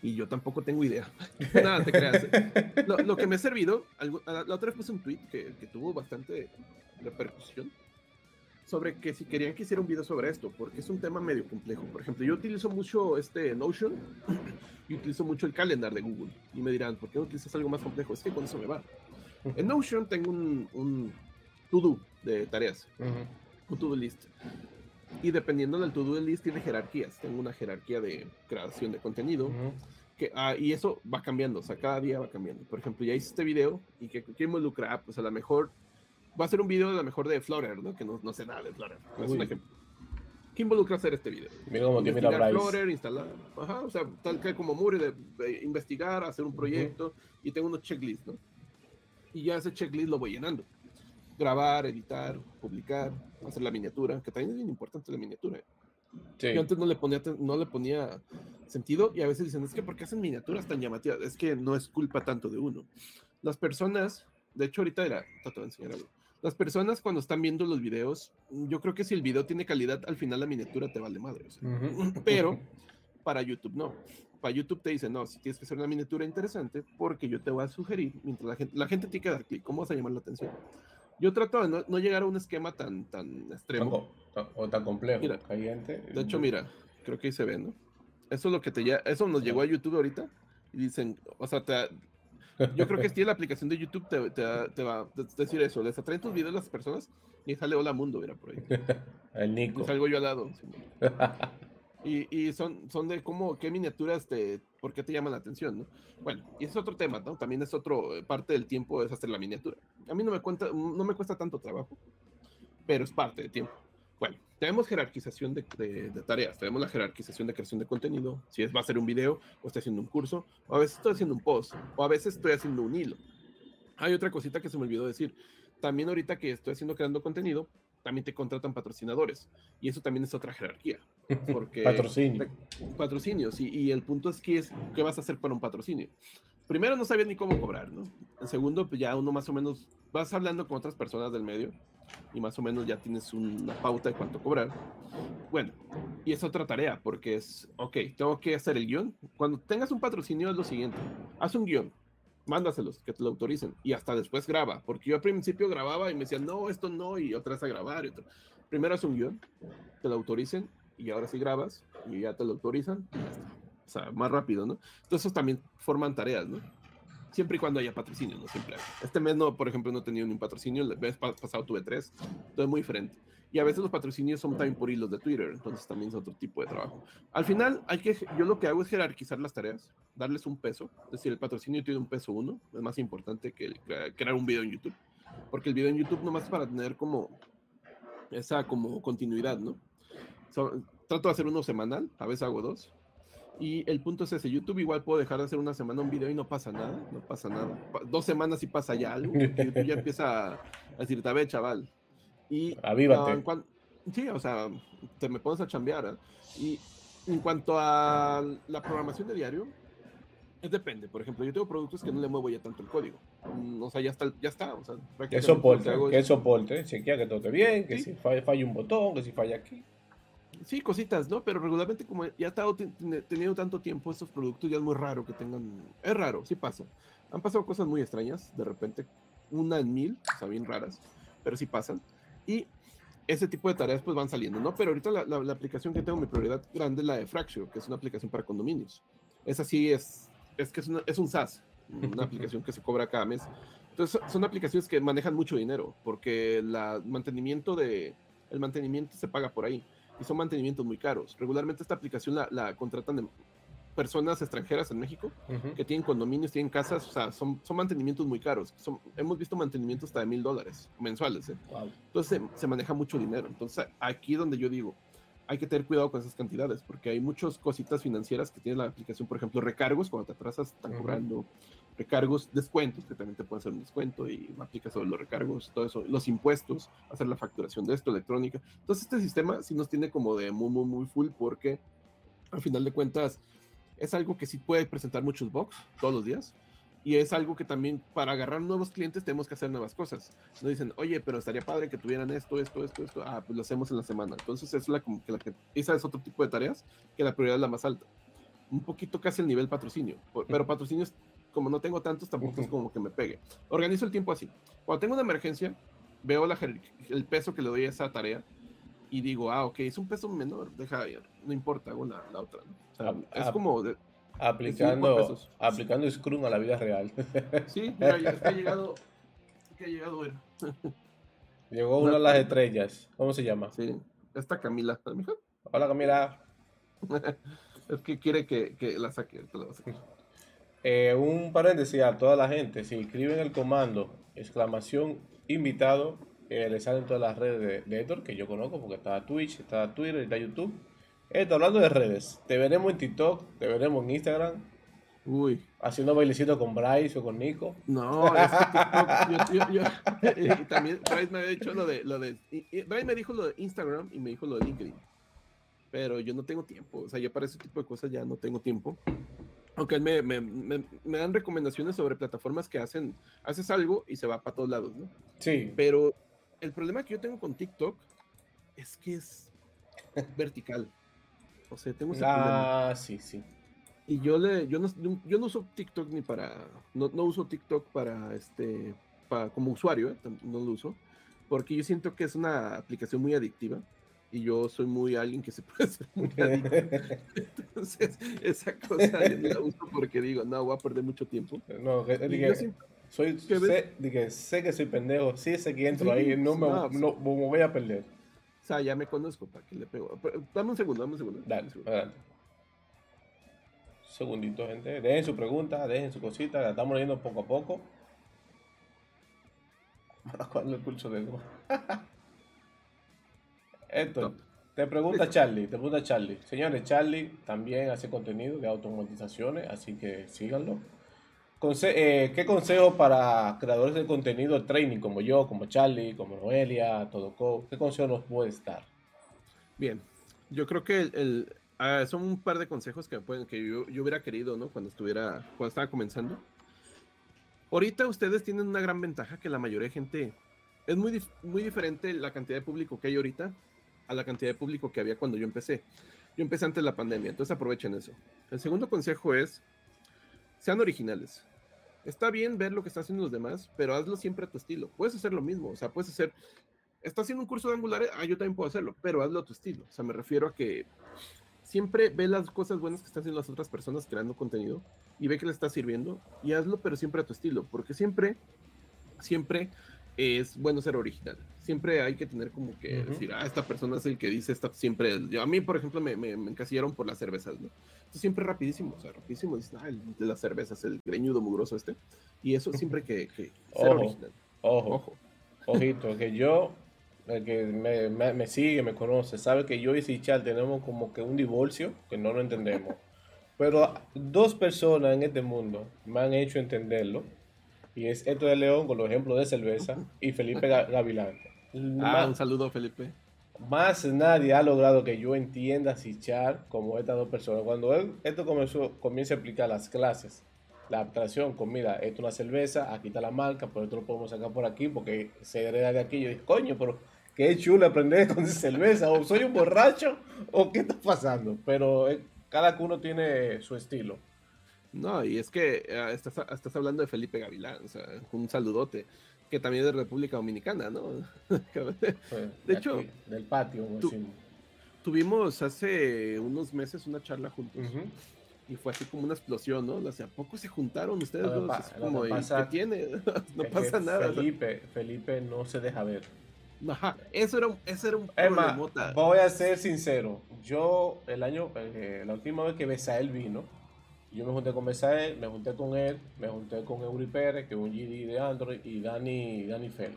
Y yo tampoco tengo idea. [LAUGHS] Nada, te creas. Lo, que me ha servido, la otra vez puse un tweet que, que tuvo bastante repercusión sobre que si querían que hiciera un video sobre esto, porque es un tema medio complejo. Por ejemplo, yo utilizo mucho este Notion [CLEARS THROAT] y utilizo mucho el calendar de Google. Y me dirán, ¿por qué no utilizas algo más complejo? Es que con eso me va. En Notion tengo un, un to-do de tareas, un to-do list. Y dependiendo del to-do list tiene jerarquías. Tengo una jerarquía de creación de contenido. que, ah, y eso va cambiando, o sea, cada día va cambiando. Por ejemplo, ya hice este video y que, que involucra, ah, pues a lo mejor va a ser un video de lo mejor de Flutter, ¿no? Que no, no sé nada de Flutter. Es un ejemplo. ¿Qué involucra hacer este video? Mira cómo te mira. Flutter, instalar, ajá, o sea, tal que como Muri de, investigar, hacer un proyecto y tengo unos checklists, ¿no? Y ya ese checklist lo voy llenando. Grabar, editar, publicar, hacer la miniatura, que también es bien importante la miniatura. Sí. Yo antes no le, ponía, no le ponía sentido y a veces dicen, es que ¿por qué hacen miniaturas tan llamativas? Es que no es culpa tanto de uno. Las personas, de hecho ahorita era, voy a enseñar algo las personas cuando están viendo los videos, yo creo que si el video tiene calidad, al final la miniatura te vale madre. Pero para YouTube no. Para YouTube te dice, no, si tienes que hacer una miniatura interesante, porque yo te voy a sugerir, mientras la gente, la gente tiene que dar clic, ¿cómo vas a llamar la atención? Yo trato de no, llegar a un esquema tan, tan extremo. O, tan complejo. Mira, de hecho, mira, creo que ahí se ve, ¿no? Eso es lo que te ya, eso nos llegó a YouTube ahorita y dicen, o sea, te, yo creo que si la aplicación de YouTube te, te, va a decir eso. Les atraen tus videos a las personas y sale Hola Mundo, mira por ahí. [LAUGHS] El Nico. Y salgo yo al lado. [LAUGHS] y, y son, son de cómo, qué miniaturas te, por qué te llaman la atención, ¿no? Bueno, y es otro tema, ¿no? También es otro, eh, parte del tiempo es hacer la miniatura. A mí no me, cuenta, no me cuesta tanto trabajo, pero es parte del tiempo. Bueno, tenemos jerarquización de, tareas, tenemos la jerarquización de creación de contenido, si es va a ser un video, o estoy haciendo un curso, o a veces estoy haciendo un post, o a veces estoy haciendo un hilo. Hay otra cosita que se me olvidó decir. También ahorita que estoy haciendo creando contenido, también te contratan patrocinadores. Y eso también es otra jerarquía. [LAUGHS] Porque Patrocinio. Patrocinios. Y, y, el punto es que es qué vas a hacer para un patrocinio. Primero no sabías ni cómo cobrar, ¿no? En segundo, pues ya uno más o menos vas hablando con otras personas del medio y más o menos ya tienes una pauta de cuánto cobrar. Bueno, y es otra tarea porque es, ok, tengo que hacer el guion. Cuando tengas un patrocinio es lo siguiente, haz un guion, mándaselos, que te lo autoricen y hasta después graba, porque yo al principio grababa y me decían, no, esto no, y otra vez a grabar. Y Primero haz un guion, te lo autoricen y ahora sí grabas y ya te lo autorizan. O sea, más rápido, ¿no? Entonces también forman tareas, ¿no? siempre y cuando haya patrocinio, no siempre Este mes, no, por ejemplo, no tenido ni un patrocinio, el mes pasado tuve tres, todo es muy diferente. Y a veces los patrocinios son también por hilos de Twitter, entonces también es otro tipo de trabajo. Al final, hay que, yo lo que hago es jerarquizar las tareas, darles un peso, es decir, el patrocinio tiene un peso uno, es más importante que crear un video en YouTube. porque el video en YouTube nomás es para tener como esa como continuidad, ¿no? trato de hacer uno semanal, a veces hago dos. Y el punto es ese, YouTube igual puedo dejar de hacer una semana un video y no pasa nada, no pasa nada. dos semanas y pasa ya algo, YouTube ya empieza a, decir, a ver, chaval. Y, Avívate. sí, o sea, te me pones a chambear. ¿eh? Y en cuanto a la programación de diario, es depende. Por ejemplo, yo tengo productos que no le muevo ya tanto el código. Mm, o sea, ya está, ya está. O sea, que soporte, que soporte, chequea que todo esté bien, que si falla, un botón, que si falla aquí. Sí, cositas, ¿no? Pero regularmente como ya he estado teniendo tanto tiempo estos productos, ya es muy raro que tengan... Es raro, sí pasa. Han pasado cosas muy extrañas, de repente, una en mil, o sea, bien raras, pero sí pasan. Y ese tipo de tareas pues van saliendo, ¿no? Pero ahorita la, la, aplicación que tengo, mi prioridad grande es la de Fracture, que es una aplicación para condominios. Esa sí es, es que es, es un SaaS, una aplicación que se cobra cada mes. Entonces son aplicaciones que manejan mucho dinero, porque la mantenimiento de, el mantenimiento se paga por ahí y son mantenimientos muy caros. Regularmente esta aplicación la, la contratan de personas extranjeras en México que tienen condominios, tienen casas, o sea, son, son mantenimientos muy caros. Son, hemos visto mantenimientos hasta de mil dólares mensuales. ¿eh? Entonces se, maneja mucho dinero. Entonces aquí donde yo digo, hay que tener cuidado con esas cantidades, porque hay muchas cositas financieras que tiene la aplicación, por ejemplo, recargos, cuando te atrasas, están cobrando recargos, descuentos, que también te pueden hacer un descuento y aplicas sobre los recargos, todo eso, los impuestos, hacer la facturación de esto, electrónica. Entonces, este sistema sí nos tiene como de muy, muy, muy full, porque al final de cuentas es algo que sí puede presentar muchos bugs todos los días. Y es algo que también para agarrar nuevos clientes tenemos que hacer nuevas cosas. Nos dicen, oye, pero estaría padre que tuvieran esto, esto, esto, esto. Ah, pues lo hacemos en la semana. Entonces, es la, que la esa es otro tipo de tareas que la prioridad es la más alta. Un poquito casi el nivel patrocinio. Pero patrocinio como no tengo tantos, tampoco es como que me pegue. Organizo el tiempo así. Cuando tengo una emergencia, veo la, el peso que le doy a esa tarea y digo, ah, ok, es un peso menor, deja, no importa, hago la, la otra. es como... aplicando, aplicando Scrum a la vida real. [LAUGHS] Sí, mira, ya, ha llegado, que ha llegado Llegó una de las estrellas. ¿Cómo se llama? Sí, esta Camila. Hola Camila. [LAUGHS] es que quiere que, que la saque. Eh, un paréntesis a toda la gente. Si escriben el comando exclamación invitado, eh, le salen todas las redes de, de Héctor, que yo conozco, porque está Twitch, está Twitter, está YouTube. Héctor, hablando de redes, te veremos en TikTok, te veremos en Instagram. Uy. Haciendo bailecito con Bryce o con Nico. No, es que TikTok, yo, yo, [LAUGHS] también Bryce me había dicho lo de, lo de, Bryce me dijo lo de Instagram y me dijo lo de LinkedIn. Pero yo no tengo tiempo, o sea, yo para ese tipo de cosas ya no tengo tiempo. Aunque me, me, me, me, dan recomendaciones sobre plataformas que hacen, haces algo y se va para todos lados, ¿no? Sí. Pero el problema que yo tengo con TikTok es que es [LAUGHS] vertical. O sea, tengo ese ah, sí, sí. Y yo le, yo no, yo no uso TikTok ni para, no, no uso TikTok para este, para, como usuario, ¿eh? no lo uso, porque yo siento que es una aplicación muy adictiva y yo soy muy alguien que se [LAUGHS] puede ser muy adictivo. [LAUGHS] Entonces, esa cosa yo la uso porque digo, no, voy a perder mucho tiempo. No, dije, soy, sé, dije, sé que soy pendejo, sí sé que entro ahí, no me, no, me, voy a perder. O sea, ya me conozco, ¿para que le pego? dame un segundo, dame un segundo. Dale, un Segundito, gente. Dejen su pregunta, dejen su cosita, la estamos leyendo poco a poco. [LAUGHS] ¿Cuándo el pulso de Esto, [LAUGHS] te pregunta Charlie, te pregunta Charlie. Señores, Charlie también hace contenido de automatizaciones, así que síganlo. Eh, ¿Qué consejo para creadores de contenido training como yo, como Charlie, como Noelia, Todoco? ¿Qué consejo nos puede dar? Bien, yo creo que el, ah, son un par de consejos que, pueden, que yo, yo, hubiera querido, ¿no? Cuando estuviera, cuando estaba comenzando. Ahorita ustedes tienen una gran ventaja que la mayoría de gente es muy, muy diferente la cantidad de público que hay ahorita a la cantidad de público que había cuando yo empecé. Yo empecé antes de la pandemia, entonces aprovechen eso. El segundo consejo es, sean originales. Está bien ver lo que están haciendo los demás, pero hazlo siempre a tu estilo. Puedes hacer lo mismo, o sea, puedes hacer, estás haciendo un curso de Angular, ah, yo también puedo hacerlo, pero hazlo a tu estilo. O sea, me refiero a que siempre ve las cosas buenas que están haciendo las otras personas creando contenido y ve que le está sirviendo y hazlo, pero siempre a tu estilo, porque siempre, siempre es bueno ser original. Siempre hay que tener como que decir, ah, esta persona es el que dice esta siempre. a mí, por ejemplo, me, me, encasillaron por las cervezas, ¿no? Entonces, siempre rapidísimo, o sea, rapidísimo, dicen, ah, el de las cervezas, el greñudo mugroso este. Y eso siempre que, que original. Ojo, Ojo. ojito, que yo, el que me, me, sigue, me conoce, sabe que yo y Sichal tenemos como que un divorcio que no lo entendemos. Pero dos personas en este mundo me han hecho entenderlo. Y es Héctor de León con los ejemplos de cerveza y Felipe Gavilán. Ah, un saludo, Felipe. Más nadie ha logrado que yo entienda Sichar como estas dos personas. Cuando él, esto comenzó, comienza a explicar las clases, la abstracción con, mira, esto es una cerveza, aquí está la marca, por esto lo podemos sacar por aquí porque se hereda de aquí. Yo dije, coño, pero qué chulo aprender con cerveza, o soy un borracho, o qué está pasando. Pero eh, cada uno tiene su estilo. No, y es que eh, estás, estás, hablando de Felipe Gavilán, o sea, un saludote que también es de República Dominicana, ¿no? [LAUGHS] de hecho, del patio, tuvimos hace unos meses una charla juntos. Y fue así como una explosión, ¿no? O sea, ¿a poco se juntaron ustedes dos? como, ¿qué tiene? [LAUGHS] no pasa nada. Felipe, Felipe no se deja ver. Ajá, eso era, eso era un Emma, Voy a ser sincero. Yo, el año, eh, la última vez que Besael vino, yo me junté con Besael, me junté con él, me junté con Eury Pérez, que es un GD de Android, y Dani, Dani Fel.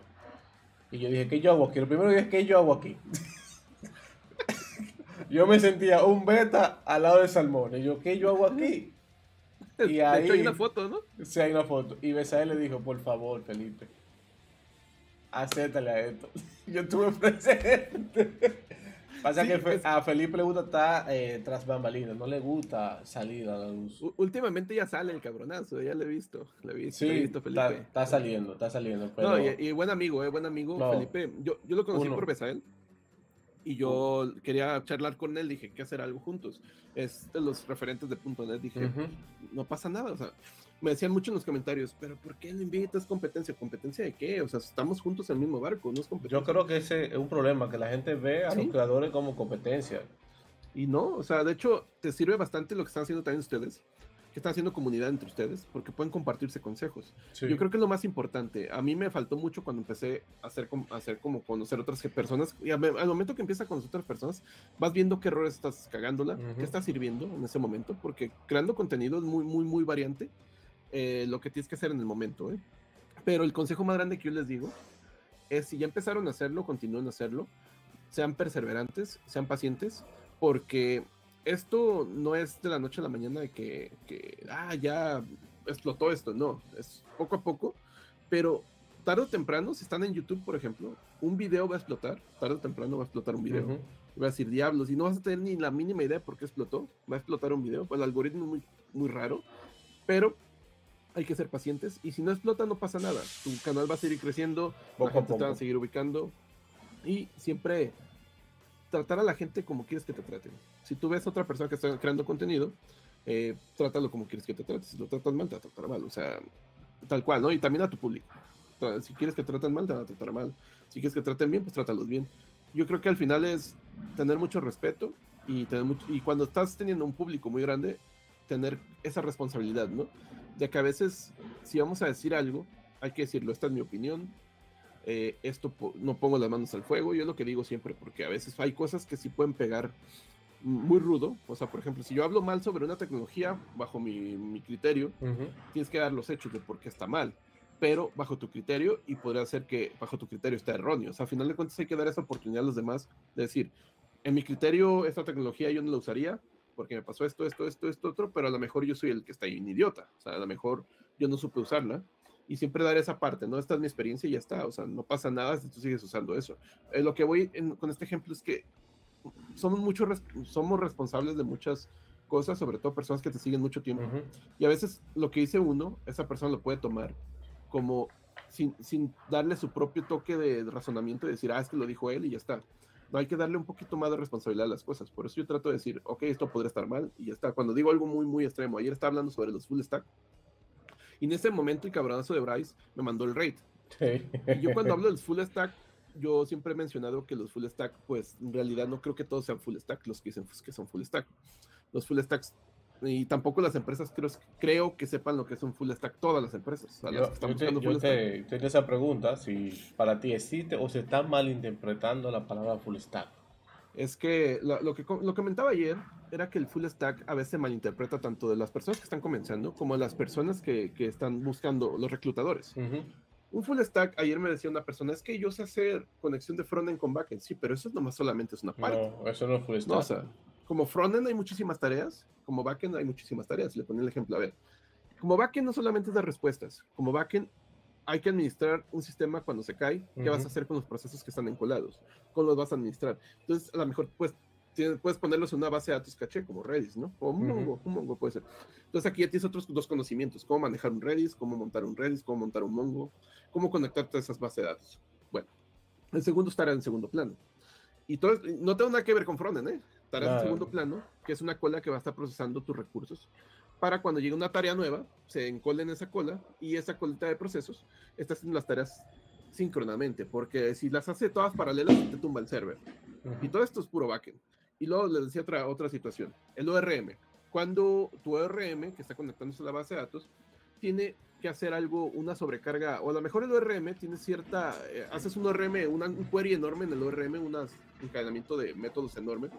Y yo dije, ¿qué yo hago aquí? Lo primero que es, ¿qué yo hago aquí? [LAUGHS] yo me sentía un beta al lado de Salmón. Y yo, ¿qué yo hago aquí? Y ahí, hay una foto, ¿no? Sí, hay una foto. Y Besael le dijo, por favor, Felipe, acéptale a esto. [LAUGHS] yo estuve presente. Pasa que a Felipe le gusta estar eh, tras bambalinas, no le gusta salir a la luz. últimamente ya sale el cabronazo, ya lo he visto. Lo he visto, sí, Felipe. Está, saliendo, está saliendo. No, y, buen amigo, eh, buen amigo, Felipe. Yo, yo lo conocí por Besael y yo quería charlar con él, dije, que hacer algo juntos. Es de los referentes de punto net, dije, no pasa nada, o sea, me decían mucho en los comentarios, pero ¿por qué no invitas competencia? ¿Competencia de qué? O sea, estamos juntos en el mismo barco, no es competencia. Yo creo que ese es un problema, que la gente ve a los creadores como competencia. Y no, o sea, de hecho, te sirve bastante lo que están haciendo también ustedes, que están haciendo comunidad entre ustedes, porque pueden compartirse consejos. Yo creo que es lo más importante. A mí me faltó mucho cuando empecé a hacer, a hacer como conocer otras personas, y al, momento que empiezas a conocer otras personas, vas viendo qué errores estás cagándola, qué está sirviendo en ese momento, porque creando contenido es muy, muy, muy variante eh, lo que tienes que hacer en el momento. ¿eh? Pero el consejo más grande que yo les digo es si ya empezaron a hacerlo, continúen a hacerlo, sean perseverantes, sean pacientes, porque esto no es de la noche a la mañana de que, que ah, ya explotó esto, no, es poco a poco, pero tarde o temprano, si están en YouTube, por ejemplo, un video va a explotar, tarde o temprano va a explotar un video. Va a decir diablos, y no vas a tener ni la mínima idea de por qué explotó, va a explotar un video. Pues el algoritmo es muy, muy raro, pero hay que ser pacientes y si no explota no pasa nada. Tu canal va a seguir creciendo, la gente te va a seguir ubicando y siempre tratar a la gente como quieres que te traten. Si tú ves a otra persona que está creando contenido, eh, trátalo como quieres que te traten. Si lo tratan mal, te va a tratar mal. O sea, tal cual, ¿no? Y también a tu público. Si quieres que te traten mal, te van a tratar mal. Si quieres que traten bien, pues trátalos bien. Yo creo que al final es tener mucho respeto y, tener mucho, y cuando estás teniendo un público muy grande, tener esa responsabilidad, ¿no? De que a veces, si vamos a decir algo, hay que decirlo, esta es mi opinión, eh, esto no pongo las manos al fuego, yo es lo que digo siempre, porque a veces hay cosas que sí pueden pegar muy rudo, o sea, por ejemplo, si yo hablo mal sobre una tecnología, bajo mi, criterio, tienes que dar los hechos de por qué está mal, pero bajo tu criterio, y podría ser que bajo tu criterio está erróneo, o sea, a final de cuentas hay que dar esa oportunidad a los demás de decir, en mi criterio, esta tecnología yo no la usaría, porque me pasó esto, esto, esto, esto, otro, pero a lo mejor yo soy el que está ahí un idiota, o sea, a lo mejor yo no supe usarla, y siempre dar esa parte, ¿no? Esta es mi experiencia y ya está, o sea, no pasa nada si tú sigues usando eso. Eh, lo que voy con este ejemplo es que somos, mucho, somos responsables de muchas cosas, sobre todo personas que te siguen mucho tiempo, y a veces lo que dice uno, esa persona lo puede tomar como sin, sin darle su propio toque de razonamiento y decir, ah, es que lo dijo él y ya está hay que darle un poquito más de responsabilidad a las cosas. Por eso yo trato de decir, ok, esto podría estar mal y ya está. Cuando digo algo muy, muy extremo, ayer estaba hablando sobre los full stack y en ese momento el cabronazo de Bryce me mandó el rate. Y yo cuando hablo [LAUGHS] del full stack, yo siempre he mencionado que los full stack, pues en realidad no creo que todos sean full stack, los que dicen que son full stack. Los full stacks y tampoco las empresas creo, creo que sepan lo que es un full stack, todas las empresas. yo, te, tengo esa pregunta, si para ti existe o se está malinterpretando la palabra full stack. Es que lo, que lo comentaba ayer era que el full stack a veces malinterpreta tanto de las personas que están comenzando como de las personas que, que están buscando los reclutadores. Un full stack, ayer me decía una persona, es que yo sé hacer conexión de frontend con backend. Sí, pero eso nomás solamente es una parte. No, eso no es full stack. o sea, como frontend hay muchísimas tareas, como backend hay muchísimas tareas. Le ponía el ejemplo, a ver. Como backend no solamente es respuestas, como backend hay que administrar un sistema cuando se cae. ¿Qué vas a hacer con los procesos que están encolados? ¿Cómo los vas a administrar? Entonces, a lo mejor pues, puedes ponerlos en una base de datos caché, como Redis, ¿no? O un Mongo, un Mongo puede ser. Entonces, aquí ya tienes otros dos conocimientos: cómo manejar un Redis, cómo montar un Redis, cómo montar un Mongo, cómo conectarte a esas bases de datos. Bueno, el segundo estará en segundo plano. Y todo, no tengo nada que ver con frontend, ¿eh? Estará en segundo plano, que es una cola que va a estar procesando tus recursos para cuando llegue una tarea nueva, se encole en esa cola y esa colita de procesos está haciendo las tareas síncronamente, porque si las hace todas paralelas, te tumba el server. Y todo esto es puro backend. Y luego les decía otra, otra situación, el ORM. Cuando tu ORM, que está conectándose a la base de datos, tiene que hacer algo, una sobrecarga, o a lo mejor el ORM tiene cierta, eh, haces un ORM, un query enorme en el ORM, un encadenamiento de métodos enorme,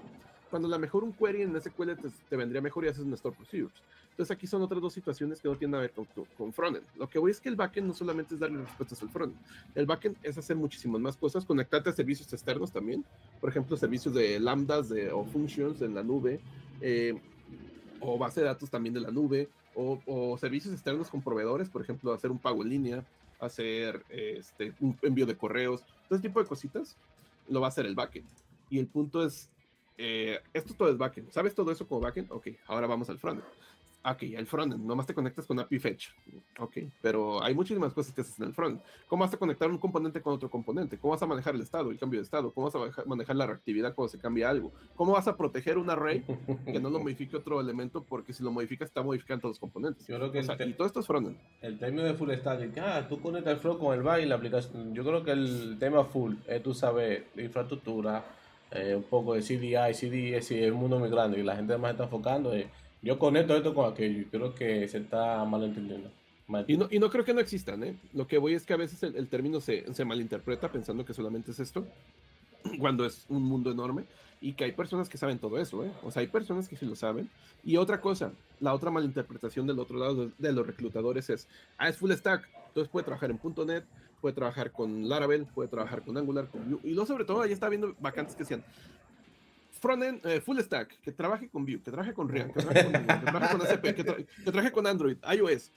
cuando a lo mejor un query en SQL te, te vendría mejor y haces un store procedures. Entonces aquí son otras dos situaciones que no tienen a ver con, con frontend. Lo que voy es que el backend no solamente es darle respuestas al frontend. El backend es hacer muchísimas más cosas, conectarte a servicios externos también. Por ejemplo, servicios de lambdas de, o functions en la nube, eh, o base de datos también de la nube, o, servicios externos con proveedores, por ejemplo, hacer un pago en línea, hacer este, un envío de correos, todo ese tipo de cositas, lo va a hacer el backend. Y el punto es, eh, esto todo es backend. ¿Sabes todo eso como backend? Ok, ahora vamos al frontend. Ok, el frontend, nomás te conectas con API Fetch. Ok, pero hay muchísimas cosas que haces en el front. ¿Cómo vas a conectar un componente con otro componente? ¿Cómo vas a manejar el estado, el cambio de estado? ¿Cómo vas a manejar la reactividad cuando se cambia algo? ¿Cómo vas a proteger un array que no lo [LAUGHS] modifique otro elemento? Porque si lo modificas, está modificando los componentes. Yo creo que y todo esto es frontend. El término de full stack, ah, tú conectas el front con el back y la aplicación. Yo creo que el tema full es tú sabes infraestructura, eh, un poco de CDI, CDS, es un mundo muy grande y la gente más está enfocando en yo conecto esto con aquello creo que se está malentendiendo. Y no, y no creo que no existan, ¿eh? Lo que voy es que a veces el, término se, se, malinterpreta pensando que solamente es esto, [CLEARS THROAT] cuando es un mundo enorme, y que hay personas que saben todo eso, ¿eh? O sea, hay personas que sí lo saben. Y otra cosa, la otra malinterpretación del otro lado de, los reclutadores es, ah, es full stack, entonces puede trabajar en .NET, puede trabajar con Laravel, puede trabajar con Angular, con Vue, y luego sobre todo, ahí está viendo vacantes que decían, frontend, eh, full stack, que trabaje con Vue, que trabaje con React, que trabaje con, que trabaje con ACP, que, trabaje con Android, iOS.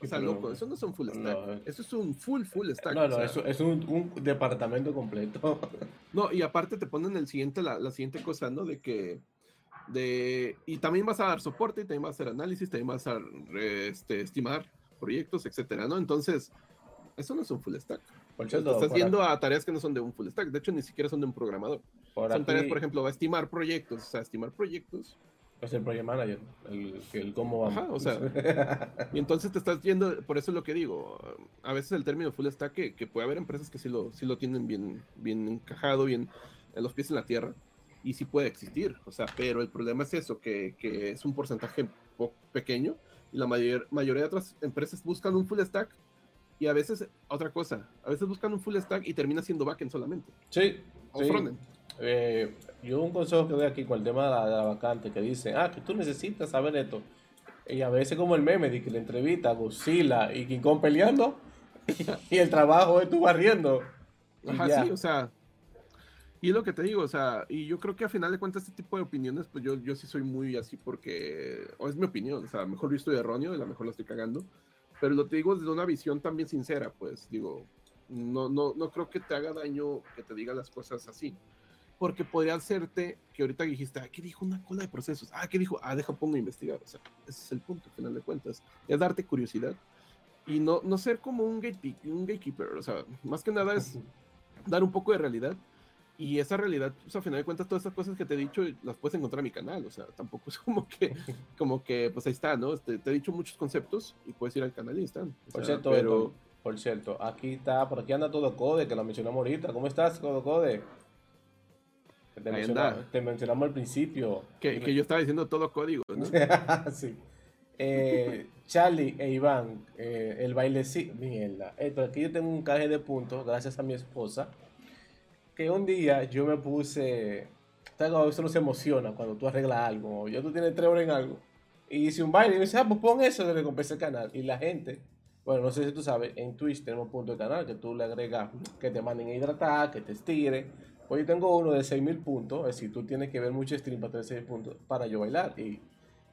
O sea, loco, eso no es un full stack. Eh. eso es un full, full stack. No, no, eso es un, un, departamento completo. [LAUGHS] No, y aparte te ponen el siguiente, la, la, siguiente cosa, ¿no? De que. De, y también vas a dar soporte, y también vas a hacer análisis, también vas a este, estimar proyectos, etcétera, ¿no? Entonces, eso no es un full stack. Por estás yendo a tareas que no son de un full stack, de hecho ni siquiera son de un programador. son tareas, por ejemplo, a estimar proyectos, o sea, estimar proyectos. Es el project manager, el, el cómo va. Ajá, o sea, [LAUGHS] y entonces te estás yendo, por eso es lo que digo, a veces el término full stack, que, que puede haber empresas que sí lo, sí lo tienen bien, bien encajado, bien en los pies en la tierra, y sí puede existir, o sea, pero el problema es eso, que, que es un porcentaje pequeño, y la mayor, mayoría de otras empresas buscan un full stack y a veces, otra cosa, a veces buscan un full stack y termina siendo backend solamente. Sí. O frontend. Eh, yo un consejo que doy aquí con el tema de la, vacante, que dice, ah, que tú necesitas saber esto. Y a veces como el meme de que la entrevista, Godzilla y King Kong peleando, [LAUGHS] y, el trabajo es tú barriendo. Ajá, sí, o sea, y lo que te digo, o sea, y yo creo que al final de cuentas este tipo de opiniones, pues yo, yo sí soy muy así porque, o es mi opinión, o sea, a lo mejor yo estoy erróneo y a lo mejor lo estoy cagando, pero lo te digo desde una visión también sincera, pues digo, no, no, no creo que te haga daño que te diga las cosas así. Porque podría hacerte que ahorita dijiste, ah, ¿qué dijo una cola de procesos? Ah, ¿qué dijo? Ah, deja, pongo a investigar. O sea, ese es el punto, al final de cuentas. Es darte curiosidad y no, no ser como un, gate, un gatekeeper. O sea, más que nada es dar un poco de realidad y esa realidad, pues a final de cuentas, todas esas cosas que te he dicho las puedes encontrar en mi canal. O sea, tampoco es como que, [LAUGHS] como que pues ahí está, ¿no? Te, te he dicho muchos conceptos y puedes ir al canal y están. por cierto, pero... por cierto, aquí está, por aquí anda todo Code, que lo mencionamos ahorita. ¿Cómo estás, todo Code? Te, mencionamos, te mencionamos al principio. Que, que, yo estaba diciendo todo código, ¿no? [LAUGHS] sí. Eh, Charlie e Iván, eh, el baile sí, mierda. Esto, aquí yo tengo un caje de puntos, gracias a mi esposa que un día yo me puse. A veces uno se emociona cuando tú arreglas algo. O ya tú tienes tres horas en algo. Y hice un baile y me dice, ah, pues pon eso de recompensa el canal. Y la gente Bueno, no sé si tú sabes, en Twitch tenemos punto de canal que tú le agregas que te manden a hidratar, que te estire. Pues yo tengo uno de 6000 puntos, es decir, tú tienes que ver mucho stream para tener 6 puntos para yo bailar. Y,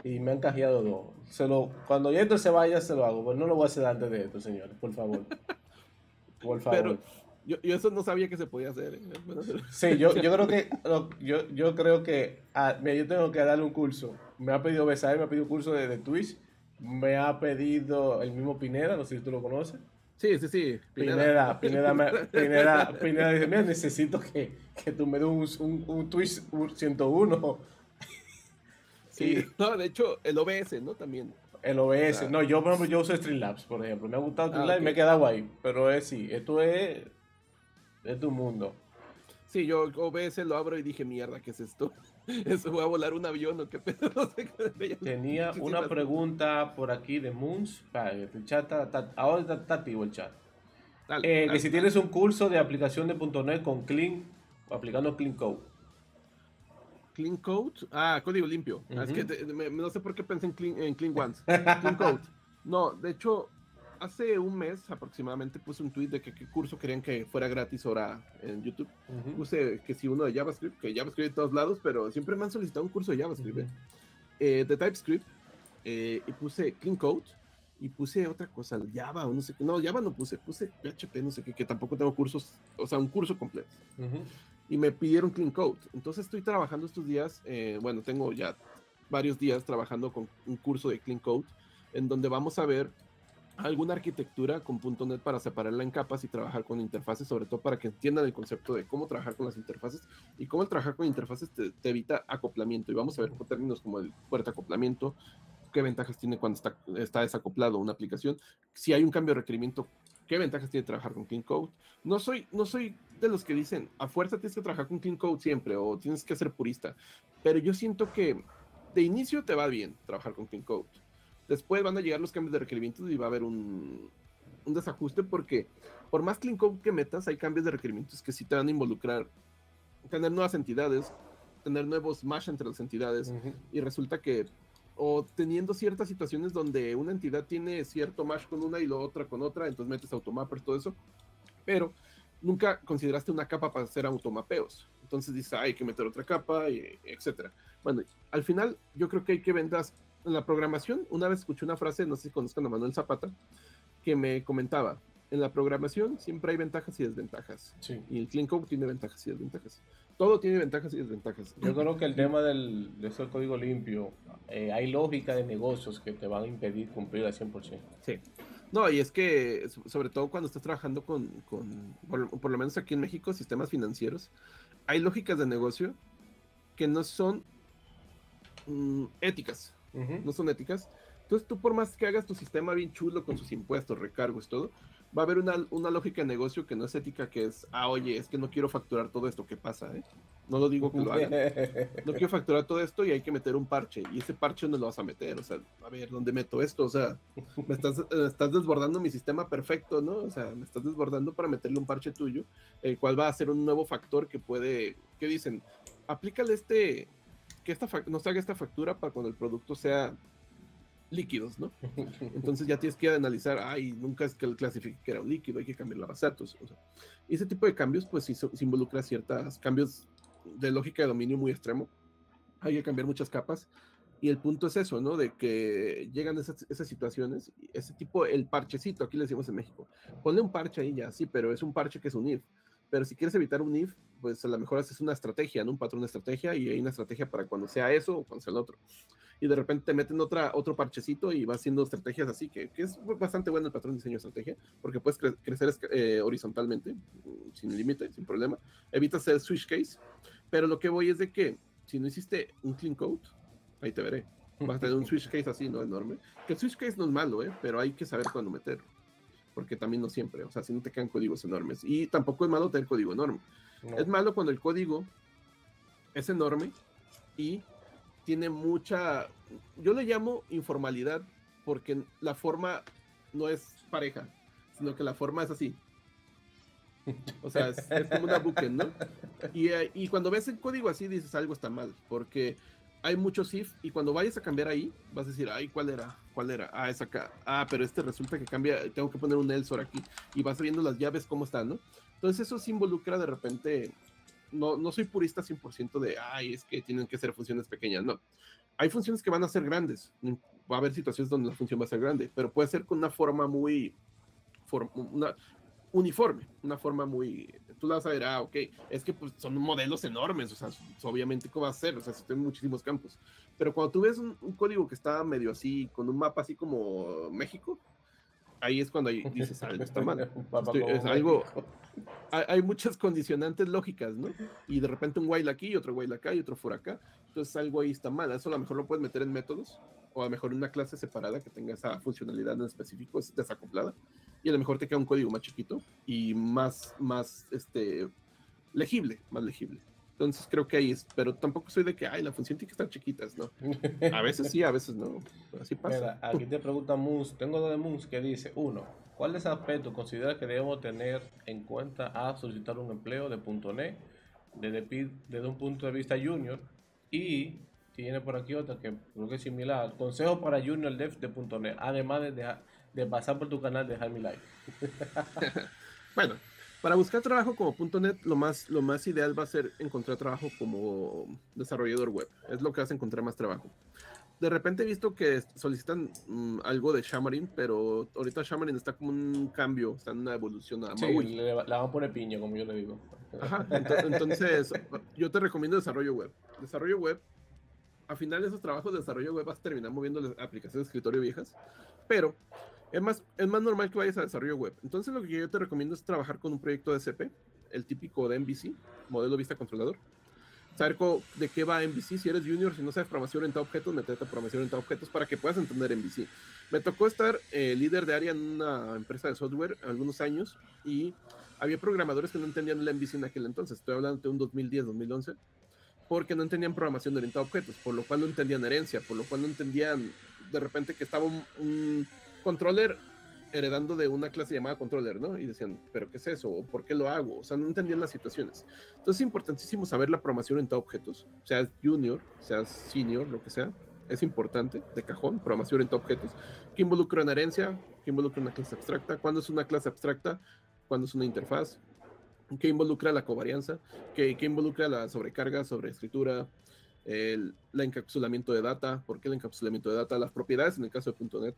y me han cajeado dos. Se lo, cuando esto se vaya, se lo hago. Pues no lo voy a hacer antes de esto, señores, por favor. Por favor. Pero yo, yo, eso no sabía que se podía hacer. ¿eh? Sí, yo, yo creo que yo, yo creo que ah, yo tengo que darle un curso. Me ha pedido Besar, me ha pedido un curso de, de Twitch me ha pedido el mismo Pineda, no sé si tú lo conoces. Sí, sí, sí. Pineda, Pineda, [LAUGHS] Pineda, Pineda, dice, mira, necesito que, que tú me des un, un, un Twitch 101. [LAUGHS] Sí, no, de hecho, el OBS, ¿no? También. El OBS, no, yo, por ejemplo, yo uso Streamlabs, por ejemplo. Me ha gustado ah, Streamlabs y me he quedado ahí. Pero es sí, esto es, es tu mundo. Sí, yo OBS lo abro y dije, mierda, ¿qué es esto? [LAUGHS] ¿Eso va a volar un avión o qué pedo? [LAUGHS] Tenía una pregunta por aquí de Moons. El chat ahora está, activo el chat. Eh, que si tienes un curso de aplicación de .NET con Clean, aplicando Clean Code. Clean Code, ah, código limpio. Es que no sé por qué pensé en Clean, en clean [LAUGHS] Ones. clean Code. No, de hecho, hace un mes aproximadamente puse un tweet de que qué curso querían que fuera gratis ahora en YouTube. Puse que si uno de JavaScript, que JavaScript de todos lados, pero siempre me han solicitado un curso de JavaScript, ¿eh? Eh, de TypeScript, eh, y puse Clean Code, y puse otra cosa, Java o no sé qué. No, Java no puse, puse PHP, no sé qué, que tampoco tengo cursos, o sea, un curso completo. Y me pidieron Clean Code. Entonces estoy trabajando estos días, bueno, tengo ya varios días trabajando con un curso de Clean Code, en donde vamos a ver alguna arquitectura con .NET para separarla en capas y trabajar con interfaces, sobre todo para que entiendan el concepto de cómo trabajar con las interfaces y cómo el trabajar con interfaces te, evita acoplamiento. Y vamos a ver con términos como el fuerte acoplamiento, qué ventajas tiene cuando está, está desacoplado una aplicación, si hay un cambio de requerimiento, qué ventajas tiene trabajar con Clean Code. No soy, no soy de los que dicen, a fuerza tienes que trabajar con Clean Code siempre o tienes que ser purista, pero yo siento que de inicio te va bien trabajar con Clean Code Después van a llegar los cambios de requerimientos y va a haber un, desajuste porque por más clean code que metas, hay cambios de requerimientos que sí te van a involucrar tener nuevas entidades, tener nuevos mesh entre las entidades y resulta que o teniendo ciertas situaciones donde una entidad tiene cierto mesh con una y la otra con otra, entonces metes automappers, todo eso, pero nunca consideraste una capa para hacer automapeos. Entonces dices, hay que meter otra capa, y etcétera. Bueno, al final yo creo que hay que vendas en la programación, una vez escuché una frase, no sé si conozcan a Manuel Zapata, que me comentaba, en la programación siempre hay ventajas y desventajas. Y el Clean Code tiene ventajas y desventajas. Todo tiene ventajas y desventajas. Yo creo que el tema del, de ese código limpio, eh, hay lógica de negocios que te van a impedir cumplir al 100%. Sí. No, y es que, sobre todo cuando estás trabajando con, con por, por, lo menos aquí en México, sistemas financieros, hay lógicas de negocio que no son mm, éticas no son éticas. Entonces tú por más que hagas tu sistema bien chulo con sus impuestos, recargos, todo, va a haber una, una, lógica de negocio que no es ética, que es, ah, oye, es que no quiero facturar todo esto, ¿qué pasa? Eh? No lo digo que lo hagan. [LAUGHS] No quiero facturar todo esto y hay que meter un parche. Y ese parche no lo vas a meter. O sea, a ver, ¿dónde meto esto? O sea, me estás, eh, estás desbordando mi sistema perfecto, ¿no? O sea, me estás desbordando para meterle un parche tuyo, el cual va a ser un nuevo factor que puede, ¿qué dicen? Aplícale este, que esta nos haga esta factura para cuando el producto sea líquidos, ¿no? [LAUGHS] Entonces ya tienes que analizar, ay, nunca es que el clasifique que era un líquido, hay que cambiar la base datos. ese tipo de cambios, pues sí, se involucra ciertos cambios de lógica de dominio muy extremo. Hay que cambiar muchas capas. Y el punto es eso, ¿no? De que llegan esas, esas situaciones, ese tipo, el parchecito, aquí le decimos en México. Ponle un parche ahí ya, sí, pero es un parche que es un if. Pero si quieres evitar un if, pues a lo mejor haces una estrategia, ¿no? Un patrón de estrategia y hay una estrategia para cuando sea eso o cuando sea el otro. Y de repente te meten otra, otro parchecito y vas haciendo estrategias así, que, que es bastante bueno el patrón de diseño de estrategia, porque puedes crecer eh, horizontalmente, mm, sin límite, sin problema. Evitas el switch case, pero lo que voy es de que si no hiciste un clean code, ahí te veré. Vas a tener un [LAUGHS] switch case así, ¿no? Enorme. Que el switch case no es malo, ¿eh? Pero hay que saber cuándo meterlo porque también no siempre, o sea, si no te quedan códigos enormes. Y tampoco es malo tener código enorme. Es malo cuando el código es enorme y tiene mucha, yo le llamo informalidad porque la forma no es pareja, sino que la forma es así. O sea, es, como una [LAUGHS] buque, ¿no? Y, y, cuando ves el código así dices algo está mal, porque hay muchos if y cuando vayas a cambiar ahí, vas a decir, ay, ¿cuál era? ¿Cuál era? Ah, es acá. Ah, pero este resulta que cambia, tengo que poner un Elsor aquí y vas viendo las llaves cómo están, ¿no? Entonces eso se involucra de repente, no, no soy purista 100% de, ay, es que tienen que ser funciones pequeñas, no. Hay funciones que van a ser grandes, va a haber situaciones donde la función va a ser grande, pero puede ser con una forma muy, una, uniforme, una forma muy, tú la vas a ver, ah, ok, es que pues, son modelos enormes, o sea, obviamente cómo va a ser, o sea, tienen muchísimos campos, pero cuando tú ves un, código que está medio así, con un mapa así como México, ahí es cuando ahí [LAUGHS] dices, algo está mal, es algo, [LAUGHS] hay, muchas condicionantes lógicas, ¿no? Y de repente un while aquí, otro while acá y otro for acá, entonces algo ahí está mal, eso a lo mejor lo puedes meter en métodos, o a lo mejor en una clase separada que tenga esa funcionalidad en específico, es desacoplada, y a lo mejor te queda un código más chiquito y más, más este, legible, más legible. Entonces creo que ahí es, pero tampoco soy de que, ay, la función tiene que estar chiquitas, ¿no? A veces sí, a veces no. Así pasa. aquí te pregunta Moons, tengo dos de Moons que dice, uno, ¿cuáles aspectos considera que debemos tener en cuenta a solicitar un empleo de .NET desde, desde un punto de vista junior? Y tiene por aquí otra que creo que es similar, consejo para junior dev de .NET, además de dejar de pasar por tu canal, dejar mi like. [LAUGHS] bueno, para buscar trabajo como .NET, lo más, lo más ideal va a ser encontrar trabajo como desarrollador web. Es lo que vas a encontrar más trabajo. De repente he visto que solicitan mm, algo de Xamarin, pero ahorita Xamarin está como un cambio, está en una evolución. A sí, le, la van a poner piña, como yo le digo. Ajá, entonces [LAUGHS] yo te recomiendo desarrollo web. Desarrollo web, a final de esos trabajos de desarrollo web vas a terminar moviendo las aplicaciones de escritorio viejas, pero es más, es más normal que vayas a desarrollo web. Entonces lo que yo te recomiendo es trabajar con un proyecto de SP, el típico de MVC, modelo vista controlador. Saber de qué va MVC, si eres junior, si no sabes programación orientada a objetos, metete a programación orientada a objetos para que puedas entender MVC. Me tocó estar eh, líder de área en una empresa de software algunos años y había programadores que no entendían el MVC en aquel entonces. Estoy hablando de un 2010, 2011 porque no entendían programación orientada a objetos, por lo cual no entendían herencia, por lo cual no entendían de repente que estaba un controller heredando de una clase llamada controller, ¿no? Y decían, ¿pero qué es eso? ¿O por qué lo hago? O sea, no entendían las situaciones. Entonces es importantísimo saber la programación en objetos, seas junior, seas senior, lo que sea. Es importante, de cajón, programación en objetos. ¿Qué involucra una herencia? ¿Qué involucra una clase abstracta? ¿Cuándo es una clase abstracta? ¿Cuándo es una interfaz? ¿Qué involucra la covarianza? ¿Qué, qué involucra la sobrecarga, sobreescritura? El la encapsulamiento de data, ¿por qué el encapsulamiento de data? Las propiedades en el caso de .NET,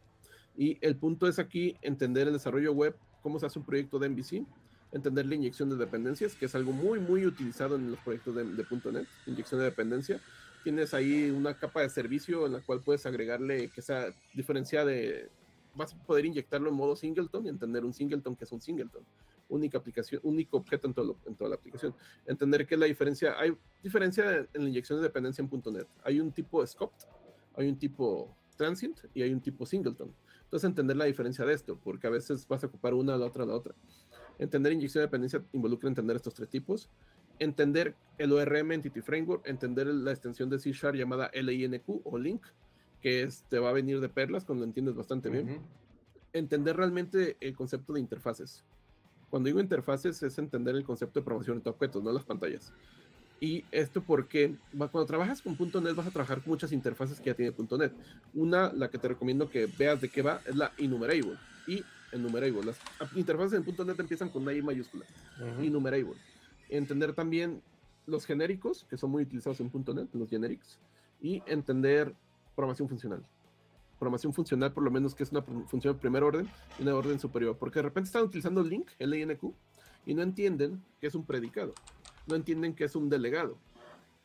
y el punto es aquí entender el desarrollo web, cómo se hace un proyecto de MVC, entender la inyección de dependencias, que es algo muy, muy utilizado en los proyectos de, .NET, inyección de dependencia. Tienes ahí una capa de servicio en la cual puedes agregarle que sea diferenciada de... Vas a poder inyectarlo en modo singleton y entender un singleton que es un singleton. Única aplicación, único objeto en, todo, en toda la aplicación. Entender que la diferencia, hay diferencia en la inyección de dependencia en .NET. Hay un tipo scoped, hay un tipo transient y hay un tipo singleton. Entonces, entender la diferencia de esto, porque a veces vas a ocupar una, la otra, la otra. Entender inyección de dependencia involucra entender estos tres tipos. Entender el ORM Entity Framework, entender la extensión de C Sharp llamada LINQ o Link, que te va a venir de perlas cuando lo entiendes bastante bien. Entender realmente el concepto de interfaces. Cuando digo interfaces es entender el concepto de programación de objetos, no las pantallas. Y esto porque cuando trabajas con .NET vas a trabajar con muchas interfaces que ya tiene .NET. Una, la que te recomiendo que veas de qué va, es la enumerable y enumerable. Las interfaces en .NET empiezan con una I mayúscula, enumerable. Entender también los genéricos, que son muy utilizados en .NET, los generics, y entender programación funcional. Programación funcional, por lo menos, que es una función de primer orden y una orden superior, porque de repente están utilizando link, LINQ, y no entienden que es un predicado no entienden que es un delegado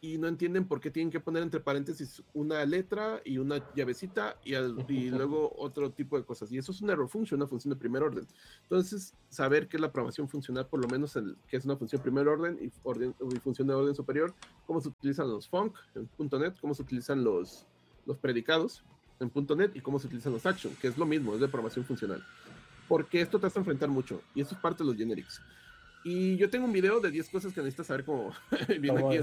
y no entienden por qué tienen que poner entre paréntesis una letra y una llavecita y, [LAUGHS] luego otro tipo de cosas. Y eso es un error function, una función de primer orden. Entonces, saber que la programación funcional, por lo menos el, que es una función de primer orden y, orden y función de orden superior, cómo se utilizan los func en .NET, cómo se utilizan los, los predicados en .NET y cómo se utilizan los action, que es lo mismo, es de programación funcional. Porque esto te hace enfrentar mucho y eso es parte de los generics. Y yo tengo un video de 10 cosas que necesitas saber cómo viene [LAUGHS] aquí.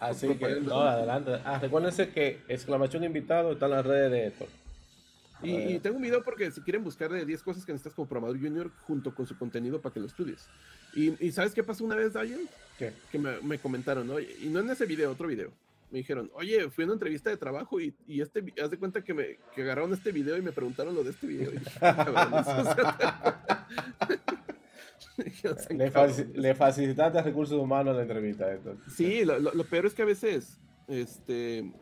Así, que, no, adelante. Ah, recuérdense que exclamación invitado está en las redes de esto. Y, tengo un video porque si quieren buscar de 10 cosas que necesitas como programador junior junto con su contenido para que lo estudies. Y, ¿sabes qué pasó una vez, Daniel? ¿Qué? Que me, me, comentaron, ¿no? Y no en ese video, otro video. me dijeron, oye, fui a una entrevista de trabajo y, y este, haz de cuenta que me que agarraron este video y me preguntaron lo de este video. [LAUGHS] le, facilitaste recursos humanos en la entrevista. Entonces. Sí, lo, lo, peor es que a veces, este,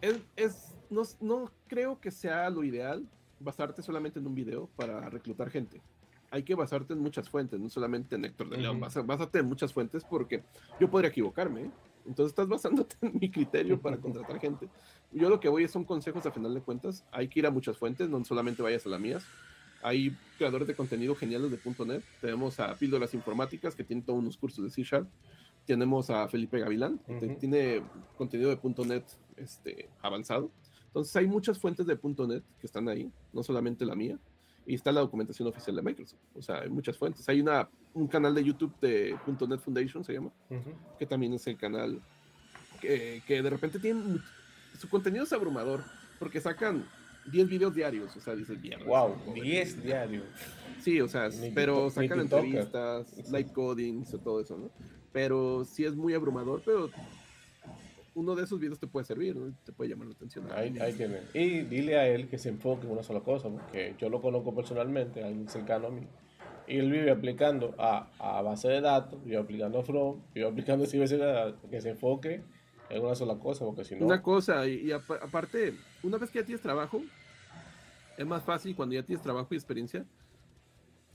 es, es no, no creo que sea lo ideal basarte solamente en un video para reclutar gente hay que basarte en muchas fuentes, no solamente en Héctor de León, básate en muchas fuentes porque yo podría equivocarme, ¿eh? entonces estás basándote en mi criterio para contratar gente. Yo lo que voy es son consejos a final de cuentas, hay que ir a muchas fuentes, no solamente vayas a las mías. Hay creadores de contenido geniales de .NET, tenemos a Píldoras Informáticas que tiene todos unos cursos de C Sharp, tenemos a Felipe Gavilán, que tiene contenido de .NET este, avanzado. Entonces hay muchas fuentes de .NET que están ahí, no solamente la mía y está la documentación oficial de Microsoft. O sea, hay muchas fuentes. Hay una, un canal de YouTube de .NET Foundation, se llama, que también es el canal que, que, de repente tiene... Su contenido es abrumador, porque sacan 10 videos diarios, o sea, dices, bien. Wow, 10 diarios. Sí, o sea, pero sacan entrevistas, live coding, todo eso, ¿no? Pero sí es muy abrumador, pero uno de esos videos te puede servir, ¿no? te puede llamar la atención. Ahí, tiene. Y dile a él que se enfoque en una sola cosa, porque yo lo conozco personalmente, alguien cercano a mí. Y él vive aplicando a, a base de datos, vive aplicando a From, vive aplicando a que se enfoque en una sola cosa, porque si no... Una cosa, y, aparte, una vez que ya tienes trabajo, es más fácil cuando ya tienes trabajo y experiencia,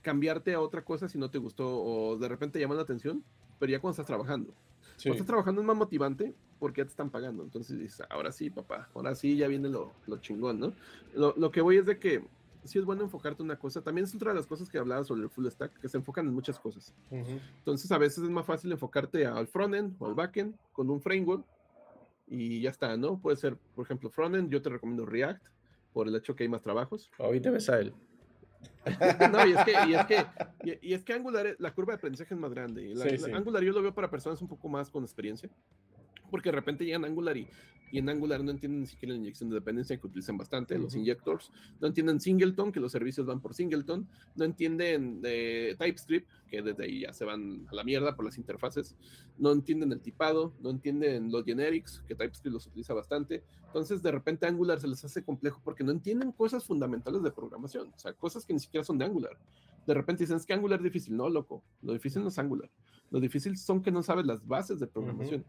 cambiarte a otra cosa si no te gustó o de repente llama la atención, pero ya cuando estás trabajando. Cuando estás trabajando es más motivante porque ya te están pagando. Entonces dices, ahora sí, papá, ahora sí ya viene lo, lo chingón, ¿no? Lo, lo, que voy es de que sí es bueno enfocarte en una cosa. También es otra de las cosas que hablaba sobre el full stack, que se enfocan en muchas cosas. Entonces a veces es más fácil enfocarte al frontend o al backend con un framework y ya está, ¿no? Puede ser, por ejemplo, frontend, yo te recomiendo React por el hecho que hay más trabajos. Ahorita ves a él. [LAUGHS] no, y es que, y es que, y, es que Angular, la curva de aprendizaje es más grande. Angular yo lo veo para personas un poco más con experiencia porque de repente llegan a Angular y, en Angular no entienden ni siquiera la inyección de dependencia que utilizan bastante, los injectors, no entienden Singleton, que los servicios van por Singleton, no entienden de TypeScript, que desde ahí ya se van a la mierda por las interfaces, no entienden el tipado, no entienden los generics, que TypeScript los utiliza bastante, entonces de repente Angular se les hace complejo porque no entienden cosas fundamentales de programación, o sea, cosas que ni siquiera son de Angular. De repente dicen, es que Angular es difícil, no, loco, lo difícil no es Angular, lo difícil son que no sabes las bases de programación.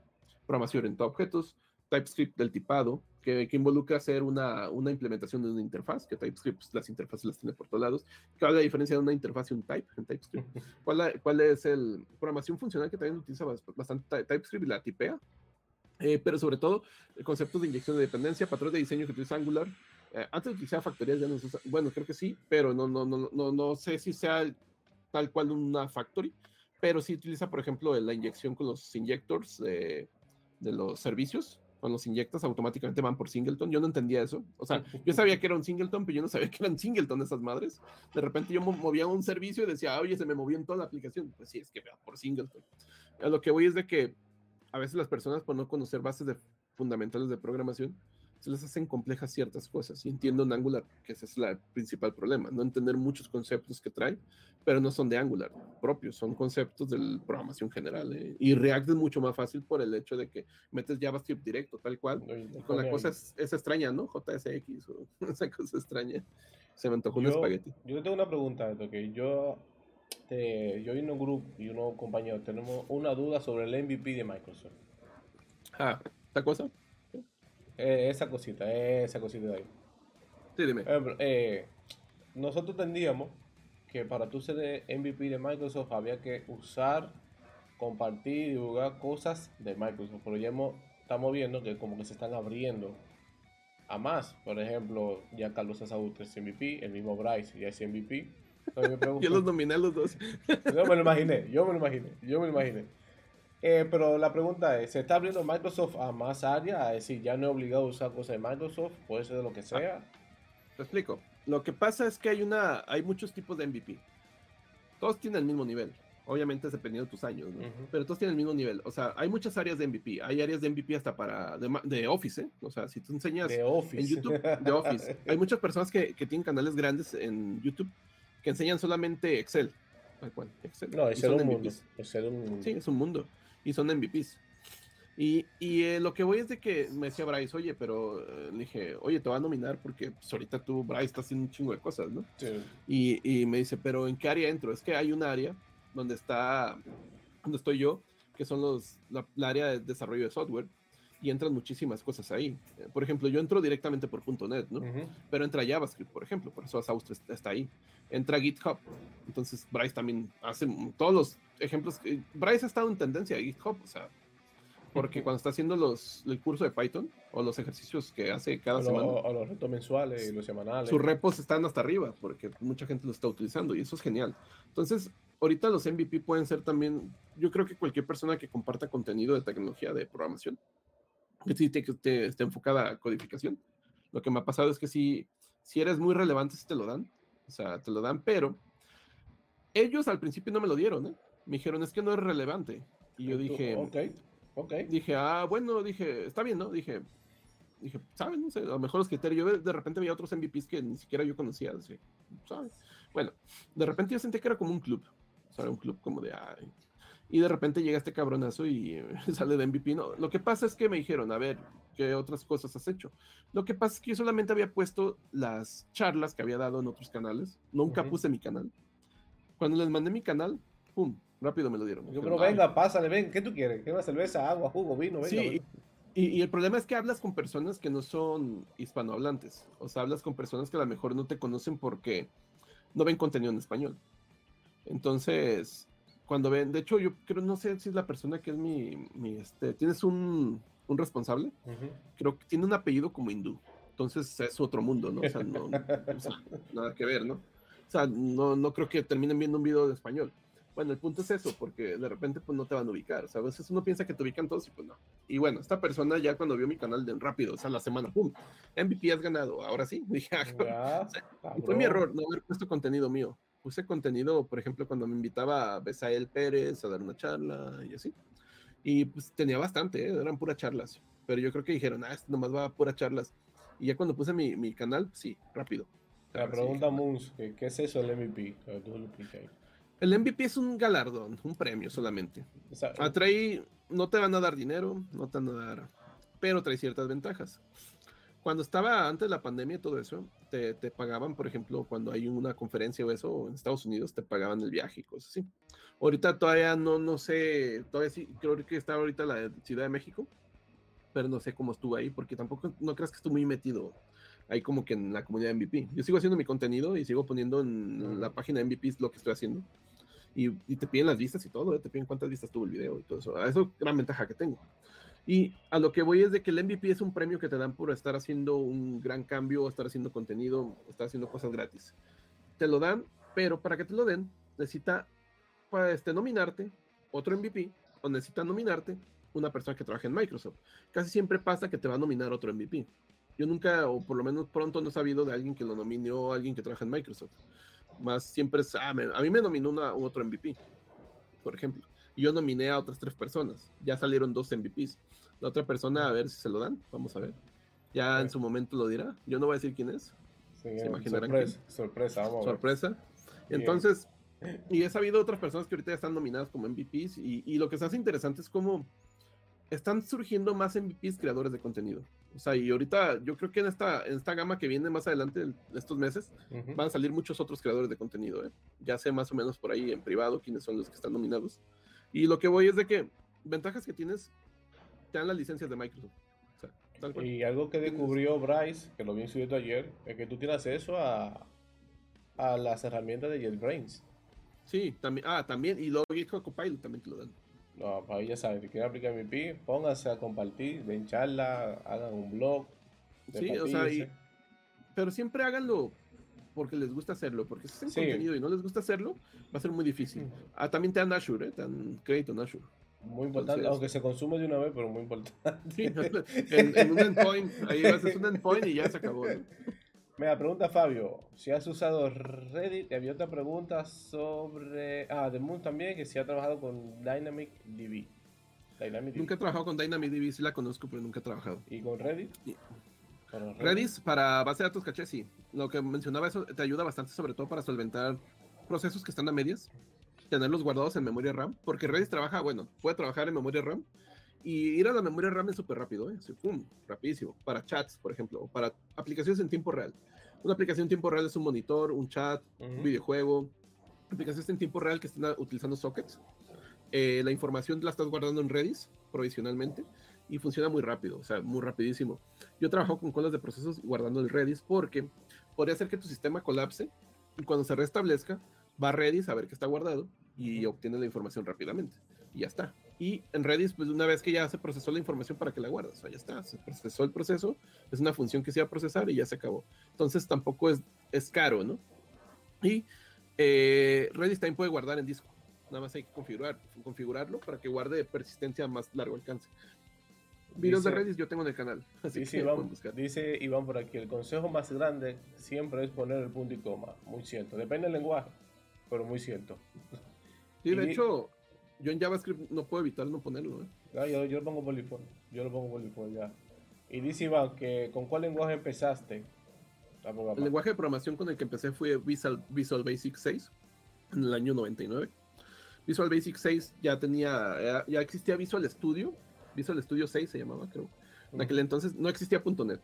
Programación orientada a objetos, TypeScript del tipado, que, que, involucra hacer una, una, implementación de una interfaz, que TypeScript pues, las interfaces las tiene por todos lados. ¿Cuál es la diferencia de una interfaz y un type en TypeScript? [LAUGHS] ¿Cuál, cuál es el programación funcional que también utiliza bastante TypeScript y la tipea? Eh, pero sobre todo, conceptos de inyección de dependencia, patrones de diseño que utiliza Angular. Eh, antes utilizaba factorías, ya no se usa, bueno, creo que sí, pero no, no, no, no, no sé si sea tal cual una factory, pero sí utiliza, por ejemplo, la inyección con los injectors de de los servicios, cuando los inyectas automáticamente van por singleton. Yo no entendía eso. O sea, [LAUGHS] yo sabía que era un singleton, pero yo no sabía que eran singleton esas madres. De repente yo movía un servicio y decía, oye, se me movió en toda la aplicación. Pues sí, es que va por singleton. A lo que voy es de que a veces las personas, por no conocer bases de, fundamentales de programación, se les hacen complejas ciertas cosas. Y entiendo en Angular que ese es el principal problema, no entender muchos conceptos que trae, pero no son de Angular propios, son conceptos de programación general. ¿eh? Y React es mucho más fácil por el hecho de que metes JavaScript directo, tal cual. y con la cosa es, extraña, ¿no? JSX o [LAUGHS] esa cosa extraña. Se me antojó un espagueti. Yo tengo una pregunta, que yo, yo y un grupo y unos compañeros tenemos una duda sobre el MVP de Microsoft. Ah, ¿esta cosa? Eh, esa cosita, esa cosita de ahí. Sí, dime. Eh, nosotros entendíamos que para tú ser MVP de Microsoft había que usar, compartir y jugar cosas de Microsoft. Pero ya estamos viendo que como que se están abriendo a más. Por ejemplo, ya Carlos Asaúl es MVP, el mismo Bryce ya es MVP. [LAUGHS] yo los nominé a los dos. yo me lo imaginé, yo me lo imaginé, yo me lo imaginé. Eh, pero la pregunta es, ¿se está abriendo Microsoft a más áreas? Es decir, ya no es obligado a usar cosas de Microsoft, puede ser de lo que sea. te explico. Lo que pasa es que hay una, hay muchos tipos de MVP. Todos tienen el mismo nivel. Obviamente es dependiendo de tus años, ¿no? Pero todos tienen el mismo nivel. O sea, hay muchas áreas de MVP. Hay áreas de MVP hasta para de, Office, ¿eh? O sea, si tú enseñas en YouTube de Office, [LAUGHS] hay muchas personas que, que tienen canales grandes en YouTube que enseñan solamente Excel. Excel. No, Excel es un mundo. Excel un mundo. Sí, es un mundo y son MVPs. Y, y eh, lo que voy es de que me decía Bryce, oye, pero eh, le dije, oye, te va a nominar porque pues, ahorita tú, Bryce, estás haciendo un chingo de cosas, ¿no? Sí. Y, y, me dice, pero ¿en qué área entro? Es que hay un área donde está, donde estoy yo, que son los, la, área de desarrollo de software, y entran muchísimas cosas ahí. Por ejemplo, yo entro directamente por .NET, ¿no? Pero entra JavaScript, por ejemplo, por eso Asaustre está ahí. Entra GitHub. Entonces, Bryce también hace todos los ejemplos. Bryce ha estado en tendencia a GitHub, o sea, porque cuando está haciendo los, el curso de Python o los ejercicios que hace cada semana. O, los retos mensuales y los semanales. Sus repos están hasta arriba porque mucha gente lo está utilizando y eso es genial. Entonces, ahorita los MVP pueden ser también, yo creo que cualquier persona que comparta contenido de tecnología de programación, que sí te, esté enfocada a codificación. Lo que me ha pasado es que si, si eres muy relevante, sí te lo dan. O sea, te lo dan, pero ellos al principio no me lo dieron, ¿eh? Me dijeron, es que no es relevante. Y yo dije, ok, ok. Dije, ah, bueno, dije, está bien, ¿no? Dije, dije, ¿saben? No sé, a lo mejor los criterios. Yo de repente veía otros MVPs que ni siquiera yo conocía, ¿sabes? Bueno, de repente yo sentí que era como un club, ¿sabes? Un club como de, ay. Y de repente llega este cabronazo y [LAUGHS] sale de MVP. No, lo que pasa es que me dijeron, a ver, ¿qué otras cosas has hecho? Lo que pasa es que yo solamente había puesto las charlas que había dado en otros canales. Nunca puse mi canal. Cuando les mandé mi canal, ¡pum! Rápido me lo dieron. Yo, pero venga, pásale, ven, ¿qué tú quieres? ¿Qué una cerveza, agua, jugo, vino? Venga, sí, y, y, el problema es que hablas con personas que no son hispanohablantes. O sea, hablas con personas que a lo mejor no te conocen porque no ven contenido en español. Entonces, cuando ven, de hecho, yo creo, no sé si es la persona que es mi, mi este, tienes un, un responsable, creo que tiene un apellido como hindú. Entonces es otro mundo, ¿no? O sea, no, [LAUGHS] nada que ver, ¿no? O sea, no, no creo que terminen viendo un video de español. Bueno, el punto es eso, porque de repente pues no te van a ubicar, o sea, a veces uno piensa que te ubican todos y pues no. Y bueno, esta persona ya cuando vio mi canal de rápido, o sea, la semana, ¡pum! MVP has ganado, ahora sí, [LAUGHS] dije, ah, fue mi error no haber puesto contenido mío. Puse contenido, por ejemplo, cuando me invitaba a Besael Pérez a dar una charla y así. Y pues tenía bastante, ¿eh? eran puras charlas. Pero yo creo que dijeron, ah, esto nomás va a puras charlas. Y ya cuando puse mi, mi canal, sí, rápido. La pregunta, Moons, ¿qué, es eso el MVP? El MVP es un galardón, un premio solamente. Atrae, no te van a dar dinero, no te van a dar, pero trae ciertas ventajas. Cuando estaba antes de la pandemia y todo eso, te, te, pagaban, por ejemplo, cuando hay una conferencia o eso en Estados Unidos, te pagaban el viaje y cosas así. Ahorita todavía no, no sé, todavía sí, creo que está ahorita la Ciudad de México, pero no sé cómo estuvo ahí, porque tampoco, no creas que estuve muy metido ahí como que en la comunidad MVP. Yo sigo haciendo mi contenido y sigo poniendo en la página MVP lo que estoy haciendo y, te piden las vistas y todo, ¿eh? te piden cuántas vistas tuvo el video y todo eso. Eso es gran ventaja que tengo. Y a lo que voy es de que el MVP es un premio que te dan por estar haciendo un gran cambio, estar haciendo contenido, estar haciendo cosas gratis. Te lo dan, pero para que te lo den, necesita para este, nominarte otro MVP o necesita nominarte una persona que trabaja en Microsoft. Casi siempre pasa que te va a nominar otro MVP. Yo nunca, o por lo menos pronto, no he sabido de alguien que lo nominó a alguien que trabaja en Microsoft más siempre es, ah, a mí me nominó una, otro MVP, por ejemplo. Y yo nominé a otras tres personas. Ya salieron dos MVPs. La otra persona, a ver si se lo dan. Vamos a ver. Ya en su momento lo dirá. Yo no voy a decir quién es. se sorpresa, sorpresa, sorpresa. Entonces, y he sabido otras personas que ahorita ya están nominadas como MVPs. Y, y lo que se hace interesante es cómo están surgiendo más MVPs creadores de contenido. O sea, y ahorita yo creo que en esta, en esta gama que viene más adelante, en estos meses, van a salir muchos otros creadores de contenido. ¿eh? Ya sé más o menos por ahí en privado quiénes son los que están nominados. Y lo que voy es de que ventajas que tienes, te dan las licencias de Microsoft. y algo que descubrió Bryce, que lo vi subido ayer, es que tú tienes acceso a, a las herramientas de JetBrains. Sí, también, ah, también, y luego GitHub Copilot también te lo dan. No, pues ahí ya saben, si quieren aplicar mi PI, pónganse a compartir, ven charla, hagan un blog. Sí, o sea, pero siempre háganlo porque les gusta hacerlo, porque si es contenido y no les gusta hacerlo, va a ser muy difícil. Ah, también te dan Azure, ¿eh? te dan crédito en Azure. Muy importante, aunque se consume de una vez, pero muy importante. Sí, [LAUGHS] en, un endpoint, ahí haces un endpoint y ya se acabó. Mira, pregunta Fabio, si has usado Reddit, y había otra pregunta sobre, ah, de Moon también, que si ha trabajado con Dynamic DB. Nunca he trabajado con Dynamic DB, sí la conozco, pero nunca he trabajado. ¿Y con Reddit? Redis para base de datos caché, sí. Lo que mencionaba eso te ayuda bastante, sobre todo para solventar procesos que están a medias, tenerlos guardados en memoria RAM, porque Redis trabaja, bueno, puede trabajar en memoria RAM Y ir a la memoria RAM es súper rápido, ¿eh? pum, rapidísimo. Para chats, por ejemplo, o para aplicaciones en tiempo real. Una aplicación en tiempo real es un monitor, un chat, un videojuego. Aplicaciones en tiempo real que estén utilizando sockets. Eh, la información la estás guardando en Redis provisionalmente y funciona muy rápido, o sea, muy rapidísimo. Yo trabajo con colas de procesos guardando el Redis porque podría hacer que tu sistema colapse y cuando se restablezca va a Redis a ver que está guardado y obtiene la información rápidamente y ya está. Y en Redis, pues una vez que ya se procesó la información para que la guardas, o sea, ya está, se procesó el proceso, es una función que se iba a procesar y ya se acabó. Entonces tampoco es, es caro, ¿no? Y eh, Redis también puede guardar en disco, nada más hay que configurar, configurarlo para que guarde persistencia a más largo alcance. Videos de Redis yo tengo en el canal. Así dice, Iván, dice Iván por aquí, el consejo más grande siempre es poner el punto y coma. Muy cierto. Depende del lenguaje, pero muy cierto. Sí, de hecho, yo en JavaScript no puedo evitar no ponerlo. ¿eh? Ah, yo, yo, lo pongo por default. Yo lo pongo por default ya. Y dice Iván que con cuál lenguaje empezaste. El lenguaje de programación con el que empecé fue Visual, Visual Basic 6 en el año 99. Visual Basic 6 ya tenía, ya existía Visual Studio, Visual Studio 6 se llamaba, creo. En aquel entonces no existía .NET.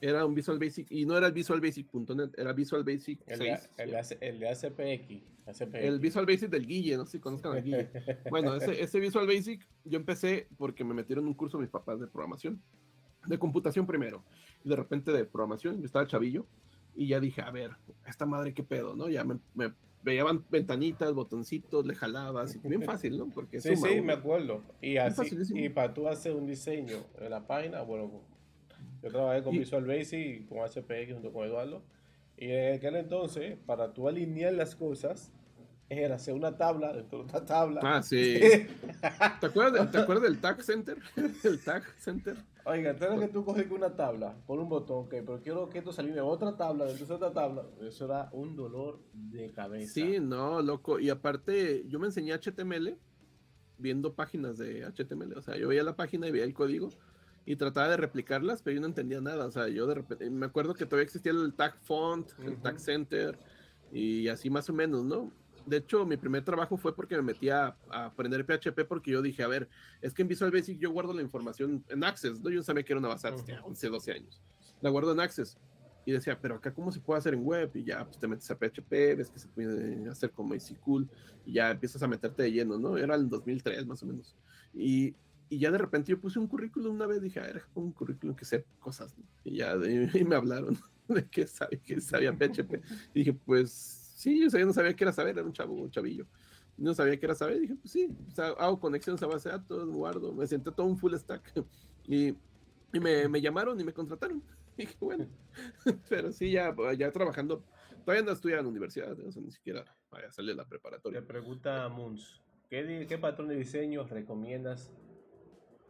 Era un Visual Basic, y no era el Visual Basic.net, era Visual Basic el 6. el, el, de ACPX, El Visual Basic del Guille, no sé si conozcan al Guille. [LAUGHS] bueno, ese, ese Visual Basic yo empecé porque me metieron un curso mis papás de programación, de computación primero, y de repente de programación, yo estaba chavillo, y ya dije, a ver, esta madre qué pedo, ¿no? Ya me, me veían ventanitas, botoncitos, le jalabas, bien fácil, ¿no? Porque sí, sí, me acuerdo. Y así, y para tú hacer un diseño en la página, bueno, yo trabajé con Visual Basic y con HPX junto con Eduardo. Y en aquel entonces, para tú alinear las cosas, era hacer una tabla dentro de otra tabla. Ah, sí. [LAUGHS] ¿Te acuerdas, ¿Te acuerdas del Tag Center? [LAUGHS] El Tag Center. Oiga, entonces que tú coges una tabla, pon un botón, ok, pero quiero que esto saline otra tabla, de otra tabla. Eso era un dolor de cabeza. Sí, no, loco. Y aparte, yo me enseñé HTML viendo páginas de HTML. O sea, yo veía la página y veía el código y trataba de replicarlas, pero yo no entendía nada. O sea, yo de repente, me acuerdo que todavía existía el tag font, el tag center y así más o menos, ¿no? De hecho, mi primer trabajo fue porque me metí a, aprender PHP porque yo dije, a ver, es que en Visual Basic yo guardo la información en Access, ¿no? Yo no sabía que era una base de 11, 12 años. La guardo en Access. Y decía, pero acá cómo se puede hacer en web? Y ya pues, te metes a PHP, ves que se puede hacer con MySQL y ya empiezas a meterte de lleno, ¿no? Era el 2003 más o menos. Y, y ya de repente yo puse un currículum una vez, dije, a ver, un currículum que sé cosas, ¿no? Y ya [LAUGHS] y me hablaron [LAUGHS] de que sabía, que sabía PHP. Y dije, pues Sí, yo, no sabía qué era saber, era un chavo, un chavillo. No sabía qué era saber, dije, pues sí, hago conexiones a base de datos, guardo, me senté todo un full stack [LAUGHS] y, y me, me, llamaron y me contrataron. [LAUGHS] Y dije, bueno, [LAUGHS] pero sí, ya, ya trabajando, todavía no estudiando en la universidad, no ni siquiera vaya a salir la preparatoria. Te pregunta Muns, ¿qué, ¿qué patrón de diseño recomiendas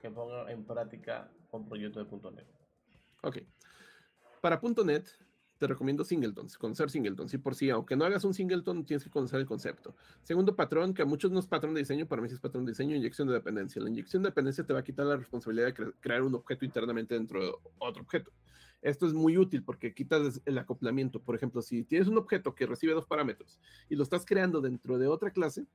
que ponga en práctica un proyecto de .NET? Ok, para .NET te recomiendo singletons, conocer singletons. Y por sí, aunque no hagas un singleton, tienes que conocer el concepto. Segundo patrón, que a muchos no es patrón de diseño, para mí es patrón de diseño, inyección de dependencia. La inyección de dependencia te va a quitar la responsabilidad de crear un objeto internamente dentro de otro objeto. Esto es muy útil porque quitas el acoplamiento. Por ejemplo, si tienes un objeto que recibe dos parámetros y lo estás creando dentro de otra clase,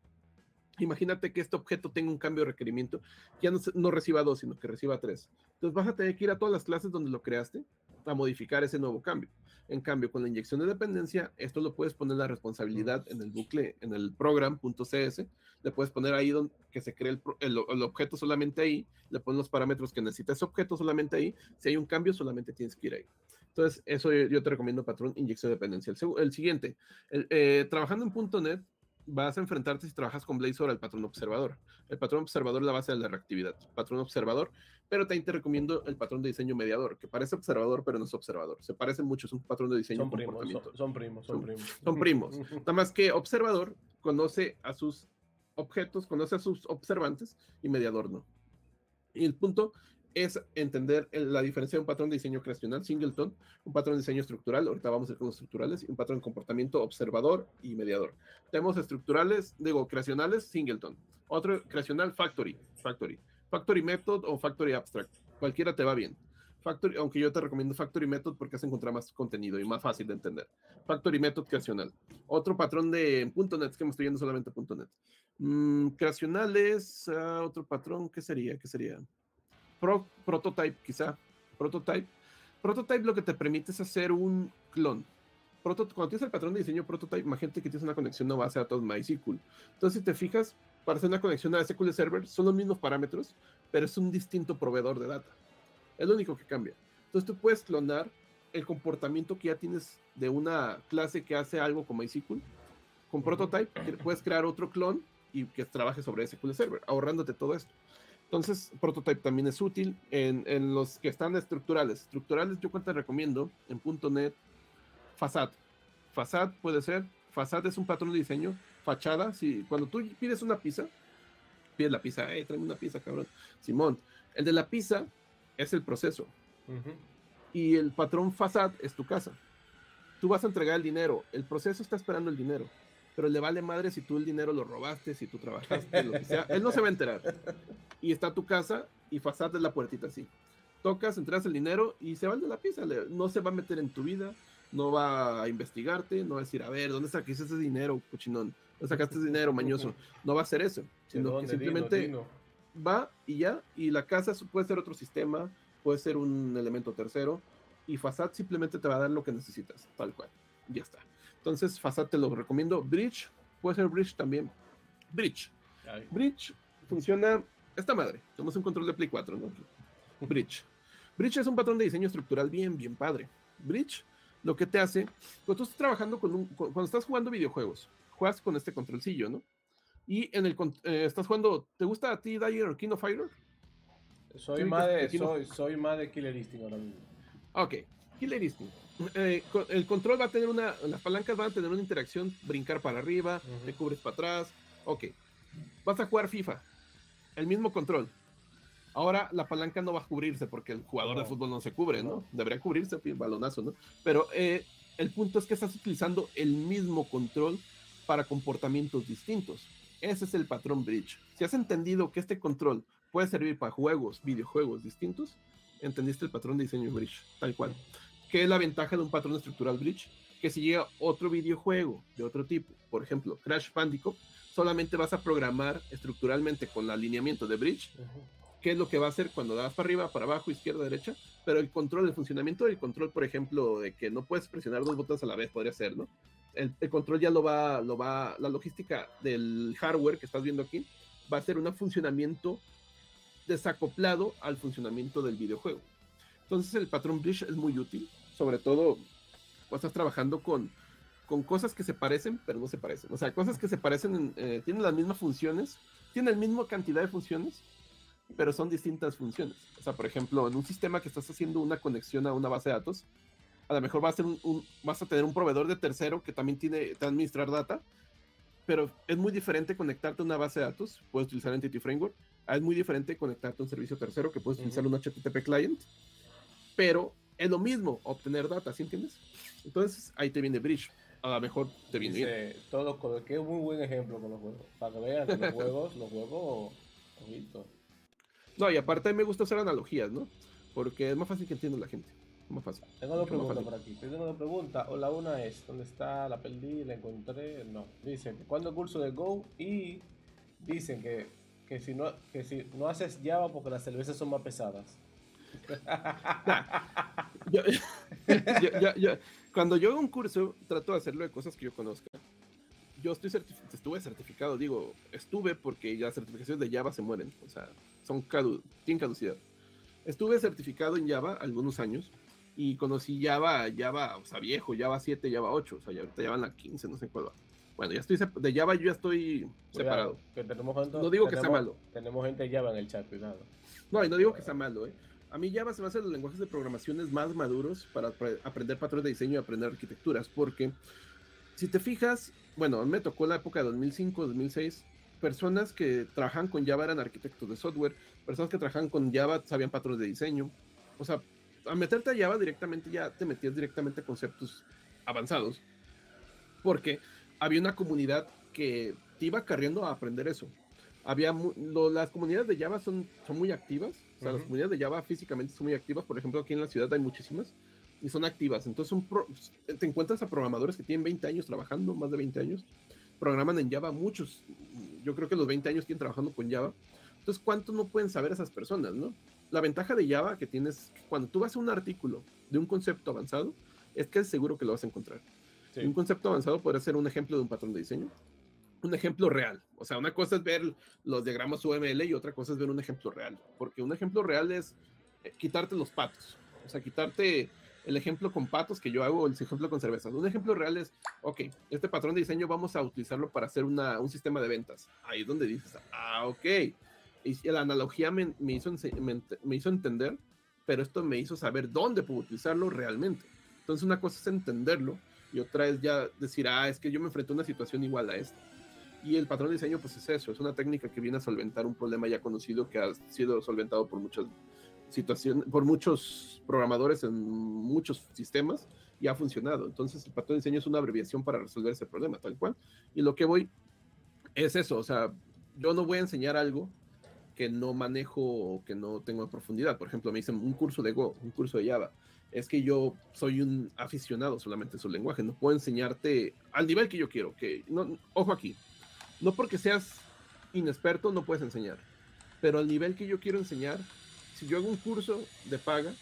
Imagínate que este objeto tenga un cambio de requerimiento, ya no, no, reciba dos, sino que reciba tres. Entonces vas a tener que ir a todas las clases donde lo creaste a modificar ese nuevo cambio. En cambio, con la inyección de dependencia, esto lo puedes poner la responsabilidad en el bucle, en el program.cs, le puedes poner ahí donde que se cree el, el, objeto solamente ahí, le pones los parámetros que necesita ese objeto solamente ahí, si hay un cambio solamente tienes que ir ahí. Entonces, eso yo, te recomiendo, patrón, inyección de dependencia. El, siguiente, eh, trabajando en .NET, vas a enfrentarte si trabajas con Blazor al patrón observador. El patrón observador es la base de la reactividad. Patrón observador, pero también te recomiendo el patrón de diseño mediador, que parece observador, pero no es observador. Se parecen mucho, es un patrón de diseño. Son primos, son, primos, son, primos. Son primos. [LAUGHS] Nada más que observador conoce a sus objetos, conoce a sus observantes y mediador no. Y el punto es entender la diferencia de un patrón de diseño creacional, singleton, un patrón de diseño estructural, ahorita vamos a ir con los estructurales, y un patrón de comportamiento observador y mediador. Tenemos estructurales, digo, creacionales, singleton. Otro creacional, factory, factory. Factory method o factory abstract. Cualquiera te va bien. Factory, aunque yo te recomiendo Factory Method porque vas a encontrar más contenido y más fácil de entender. Factory Method creacional. Otro patrón de .NET, que me estoy yendo solamente .NET. Mm, creacionales, ah, otro patrón, ¿qué sería? ¿Qué sería? Prototype quizá. Prototype. Prototype lo que te permite es hacer un clon. cuando tienes el patrón de diseño prototype, imagínate que tienes una conexión a base de datos MySQL. Entonces, si te fijas, para hacer una conexión a SQL Server son los mismos parámetros, pero es un distinto proveedor de data. Es lo único que cambia. Entonces, tú puedes clonar el comportamiento que ya tienes de una clase que hace algo como MySQL. Con Prototype puedes crear otro clon y que trabaje sobre SQL Server, ahorrándote todo esto. Entonces, Prototype también es útil en, los que están estructurales. Estructurales, yo te recomiendo en .NET Facade. Facade puede ser. Facade es un patrón de diseño. Fachada, si cuando tú pides una pizza, pides la pizza, hey, tráeme una pizza, cabrón. Simón, el de la pizza es el proceso y el patrón Fasad es tu casa. Tú vas a entregar el dinero, el proceso está esperando el dinero, pero le vale madre si tú el dinero lo robaste, si tú trabajaste, lo que sea, él no se va a enterar. Y está tu casa y Fasad es la puertita así. Tocas, entregas el dinero y se va de la pieza, no se va a meter en tu vida, no va a investigarte, no va a decir, a ver, ¿dónde sacaste ese dinero, cochinón? ¿Dónde sacaste ese dinero, mañoso? No va a hacer eso, sino que simplemente va y ya, y la casa puede ser otro sistema, puede ser un elemento tercero, y Facade simplemente te va a dar lo que necesitas, tal cual. Ya está. Entonces, Facade te lo recomiendo. Bridge, puede ser Bridge también. Bridge. Bridge funciona. Esta madre. Tenemos un control de Play 4, ¿no? [LAUGHS] Bridge. Bridge es un patrón de diseño estructural bien, bien padre. Bridge lo que te hace, cuando tú estás trabajando con un, cuando estás jugando videojuegos, juegas con este controlcillo, ¿no? Y en el, eh, estás jugando, ¿te gusta a ti Dyer o King of Fighter? Soy más, de, soy, soy más de Killer Instinct ahora mismo. Ok, Killer Instinct. Eh, el control va a tener una, las palancas van a tener una interacción, brincar para arriba, te cubres para atrás. Ok, vas a jugar FIFA, el mismo control. Ahora la palanca no va a cubrirse porque el jugador de fútbol no se cubre, ¿no? Debería cubrirse, balonazo, ¿no? Pero eh, el punto es que estás utilizando el mismo control para comportamientos distintos. Ese es el patrón bridge. Si has entendido que este control puede servir para juegos, videojuegos distintos, entendiste el patrón de diseño bridge, tal cual. ¿Qué es la ventaja de un patrón estructural bridge? Que si llega otro videojuego de otro tipo, por ejemplo, Crash Bandicoot, solamente vas a programar estructuralmente con el alineamiento de bridge, qué es lo que va a hacer cuando das para arriba, para abajo, izquierda, derecha, pero el control, el funcionamiento del control, por ejemplo, de que no puedes presionar dos botones a la vez, podría ser, ¿no? El, el, control ya lo va, lo va, la logística del hardware que estás viendo aquí va a ser un funcionamiento desacoplado al funcionamiento del videojuego. Entonces el patrón bridge es muy útil, sobre todo cuando estás trabajando con, con cosas que se parecen, pero no se parecen. O sea, cosas que se parecen, eh, tienen las mismas funciones, tienen la misma cantidad de funciones, pero son distintas funciones. O sea, por ejemplo, en un sistema que estás haciendo una conexión a una base de datos, a lo mejor va a un, vas a tener un proveedor de tercero que también tiene, te administrar data, pero es muy diferente conectarte a una base de datos, puedes utilizar Entity Framework, Ah, es muy diferente conectarte a un servicio tercero que puedes utilizar un HTTP client, pero es lo mismo obtener data, ¿sí entiendes? Entonces ahí te viene Bridge. A lo mejor te viene bien. Todo con que es un muy buen ejemplo con los juegos. Para que vean que los [LAUGHS] juegos, los juegos, No, y aparte me gusta hacer analogías, ¿no? Porque es más fácil que entienda la gente. Más fácil. Tengo dos preguntas por aquí. Tengo dos preguntas. O la una es, ¿dónde está? La perdí, la encontré. No. Dicen, ¿cuándo el curso de Go? Y dicen que que si no, que si no haces Java porque las cervezas son más pesadas. [LAUGHS] cuando yo hago un curso, trato de hacerlo de cosas que yo conozca. Yo estoy estuve certificado, digo, estuve porque ya las certificaciones de Java se mueren, o sea, son tienen caducidad. Estuve certificado en Java algunos años y conocí Java, Java, o sea, viejo, Java 7, Java 8, o sea, ya ahorita llevan la 15, no sé cuál va. Bueno, ya estoy de Java, yo ya estoy separado. no digo que sea malo. Tenemos gente de Java en el chat, cuidado. No, y no digo que sea malo, ¿eh? A mí Java se me hace los lenguajes de programaciones más maduros para aprender patrones de diseño y aprender arquitecturas, porque si te fijas, bueno, me tocó la época de 2005, 2006, personas que trabajan con Java eran arquitectos de software, personas que trabajan con Java sabían patrones de diseño. O sea, a meterte a Java directamente ya te metías directamente a conceptos avanzados. Porque había una comunidad que te iba carriendo a aprender eso. Había las comunidades de Java son, son muy activas, o sea, las comunidades de Java físicamente son muy activas, por ejemplo, aquí en la ciudad hay muchísimas y son activas. Entonces te encuentras a programadores que tienen 20 años trabajando, más de 20 años, programan en Java muchos, yo creo que los 20 años tienen trabajando con Java. Entonces, ¿cuánto no pueden saber esas personas, no? la ventaja de Java que tienes, cuando tú vas a un artículo de un concepto avanzado, es que es seguro que lo vas a encontrar. Un concepto avanzado puede ser un ejemplo de un patrón de diseño, un ejemplo real. O sea, una cosa es ver los diagramas UML y otra cosa es ver un ejemplo real. Porque un ejemplo real es eh, quitarte los patos. O sea, quitarte el ejemplo con patos que yo hago, el ejemplo con cervezas. Un ejemplo real es, ok, este patrón de diseño vamos a utilizarlo para hacer una, un sistema de ventas. Ahí es donde dices, ah, ok. Y la analogía me, me hizo, me, hizo entender, pero esto me hizo saber dónde puedo utilizarlo realmente. Entonces una cosa es entenderlo y otra es ya decir, ah, es que yo me enfrenté a una situación igual a esta. Y el patrón de diseño, pues es eso, es una técnica que viene a solventar un problema ya conocido que ha sido solventado por muchas situaciones, por muchos programadores en muchos sistemas y ha funcionado. Entonces, el patrón de diseño es una abreviación para resolver ese problema, tal cual. Y lo que voy es eso, o sea, yo no voy a enseñar algo que no manejo o que no tengo profundidad. Por ejemplo, me dicen un curso de Go, un curso de Java. Es que yo soy un aficionado solamente a su lenguaje, no puedo enseñarte al nivel que yo quiero. Que no, ojo aquí, no porque seas inexperto no puedes enseñar, pero al nivel que yo quiero enseñar, si yo hago un curso de paga,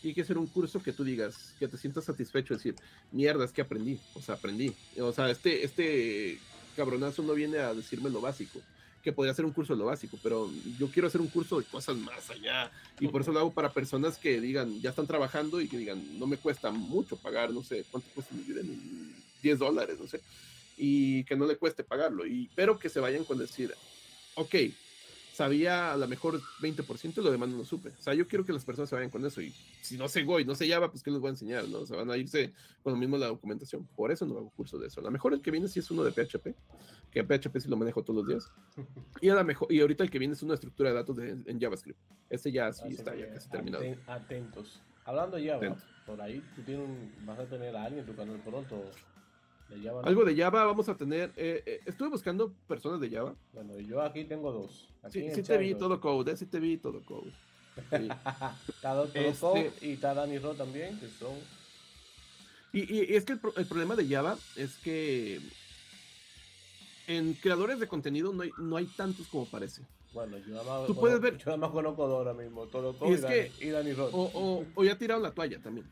tiene que ser un curso que tú digas, que te sientas satisfecho, decir, mierda, es que aprendí, o sea, aprendí. O sea, este, este cabronazo no viene a decirme lo básico, que podría ser un curso de lo básico, pero yo quiero hacer un curso de cosas más allá, y por eso lo hago para personas que digan, ya están trabajando y que digan, no me cuesta mucho pagar, no sé, ¿cuánto cuesta mi vida? 10 dólares, no sé y que no le cueste pagarlo, y, pero que se vayan con decir, ok, sabía a lo mejor 20% y lo demás no lo supe. O sea, yo quiero que las personas se vayan con eso y si no sé Go y no sé Java, pues ¿qué les voy a enseñar? ¿no? O sea, van a irse con lo mismo la documentación. Por eso no hago curso de eso. A lo mejor el que viene sí es uno de PHP, que PHP sí lo manejo todos los días. [LAUGHS] Y a lo mejor, y ahorita el que viene es una estructura de datos en JavaScript. Ese ya sí está, ya casi terminado. Atentos. Hablando de Java, por ahí tú tienes vas a tener a alguien en tu canal pronto algo de Java vamos a tener. Eh, eh, estuve buscando personas de Java. Bueno, yo aquí tengo dos. sí, sí te vi todo code, eh, sí te vi todo code. [LAUGHS] está todo este code y está Danny Ro también, que son. Y, y, es que el, el, problema de Java es que en creadores de contenido no hay, no hay tantos como parece. Bueno, yo nada más, Tú puedes ver... yo nada más conozco ahora mismo, todo, todo y, es que, y Danny o, o, o, ya tiraron la toalla también.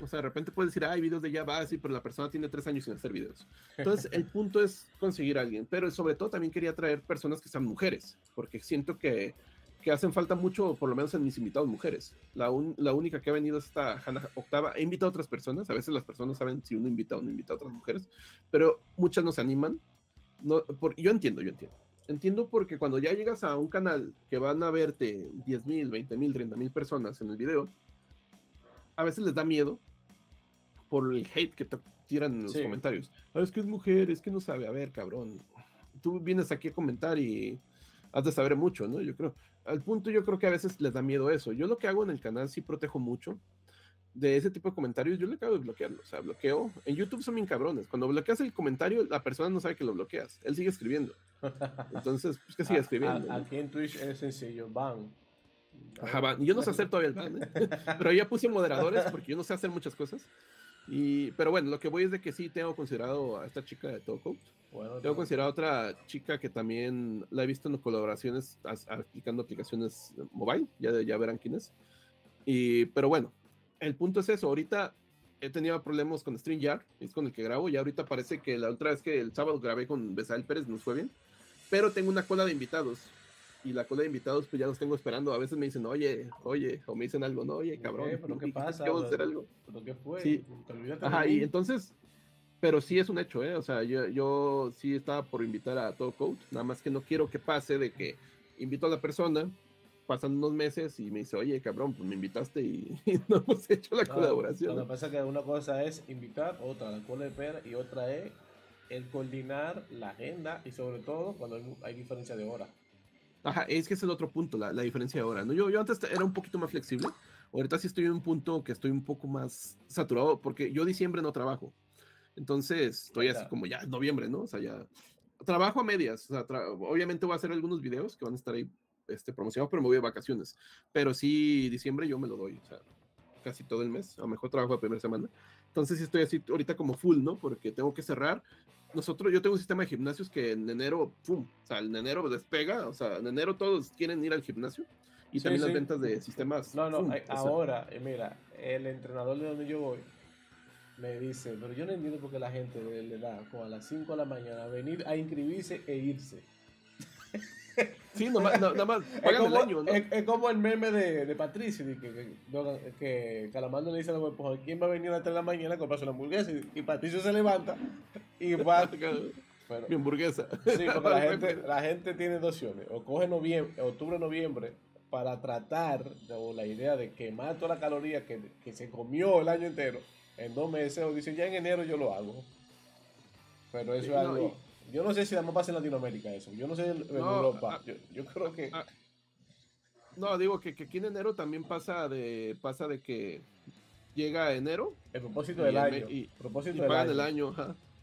O sea, de repente puedes decir, hay videos de Java, así, pero la persona tiene tres años sin hacer videos. Entonces, el punto es conseguir a alguien, pero sobre todo también quería traer personas que sean mujeres, porque siento que, que hacen falta mucho, por lo menos en mis invitados mujeres. La, la única que ha venido es esta Hannah Octava. He invitado a otras personas, a veces las personas saben si uno invita o no invita a otras mujeres, pero muchas no se animan. No, por, yo entiendo, yo entiendo entiendo porque cuando ya llegas a un canal que van a verte 10 mil, 20 mil, 30 mil personas en el video, a veces les da miedo por el hate que te tiran en los comentarios. Ah, es que es mujer, es que no sabe. A ver, cabrón, tú vienes aquí a comentar y has de saber mucho, ¿no? Yo creo. Al punto, yo creo que a veces les da miedo eso. Yo lo que hago en el canal sí protejo mucho de ese tipo de comentarios, yo le acabo de bloquearlo. O sea, bloqueo. En YouTube son bien cabrones. Cuando bloqueas el comentario, la persona no sabe que lo bloqueas. Él sigue escribiendo. [LAUGHS] Entonces, pues que sigue escribiendo. Aquí en Twitch es sencillo, van. Ajá, van. Yo no sé hacer todavía el ban, ¿eh? [LAUGHS] [LAUGHS] pero ya puse moderadores porque yo no sé hacer muchas cosas. Y, pero bueno, lo que voy es de que sí tengo considerado a esta chica de Toko. Bueno, tengo considerado a otra chica que también la he visto en colaboraciones aplicando aplicaciones mobile. Ya, ya verán quién es. Y, pero bueno, el punto es eso. Ahorita he tenido problemas con StreamYard, es con el que grabo, y ahorita parece que la otra vez que el sábado grabé con Besael Pérez nos fue bien, pero tengo una cola de invitados. Y la cola de invitados, pues ya los tengo esperando. A veces me dicen, oye, oye, o me dicen algo, no, oye, cabrón. ¿Pero qué pasa? Vamos a hacer algo. ¿Pero qué fue? Sí. Ajá, y entonces, pero sí es un hecho, ¿eh? O sea, yo, yo sí estaba por invitar a todo coach, nada más que no quiero que pase de que invito a la persona, pasan unos meses y me dice, oye, cabrón, pues me invitaste y, [LAUGHS] no hemos hecho la colaboración. Lo que pasa es que una cosa es invitar, otra la cola de pera y otra es el coordinar la agenda y sobre todo cuando hay, diferencia de hora. Ajá, es que es el otro punto, la, la diferencia de hora. ¿no? Yo, yo antes era un poquito más flexible, ahorita sí estoy en un punto que estoy un poco más saturado porque yo diciembre no trabajo. Entonces estoy así como ya noviembre, ¿no? O sea, ya trabajo a medias. O sea, obviamente voy a hacer algunos videos que van a estar ahí este, promocionado, pero me voy de vacaciones. Pero sí, diciembre yo me lo doy, o sea, casi todo el mes, a lo mejor trabajo la primera semana. Entonces sí estoy así ahorita como full, ¿no? Porque tengo que cerrar. Nosotros, yo tengo un sistema de gimnasios que en enero, ¡pum! O sea, en enero despega, o sea, en enero todos quieren ir al gimnasio y también las ventas de sistemas. No, no, ahora, eh, mira, el entrenador de donde yo voy me dice, pero yo no entiendo por qué la gente le da como a las 5 de la mañana venir a inscribirse e irse. [LAUGHS] [LAUGHS] Sí, nada más, es como, el año, ¿no? es, como el meme de, de Patricio, que, que, que, Calamando le dice a la pues, ¿quién va a venir a las 3 de la mañana a comprarse una hamburguesa? Y, Patricio se levanta y [LAUGHS] va... Mi hamburguesa. Sí, porque la [LAUGHS] gente, la gente tiene dos opciones. O coge noviembre, octubre, noviembre para tratar, o la idea de quemar toda la caloría que, que se comió el año entero en dos meses, o dicen ya en enero yo lo hago. Pero eso es algo... Yo no sé si además pasa en Latinoamérica eso. Yo no sé en Europa. Ah, yo, creo que. Ah, no, digo que, que, aquí en enero también pasa de pasa de que llega enero. El propósito del año. Y, propósito pagan el año.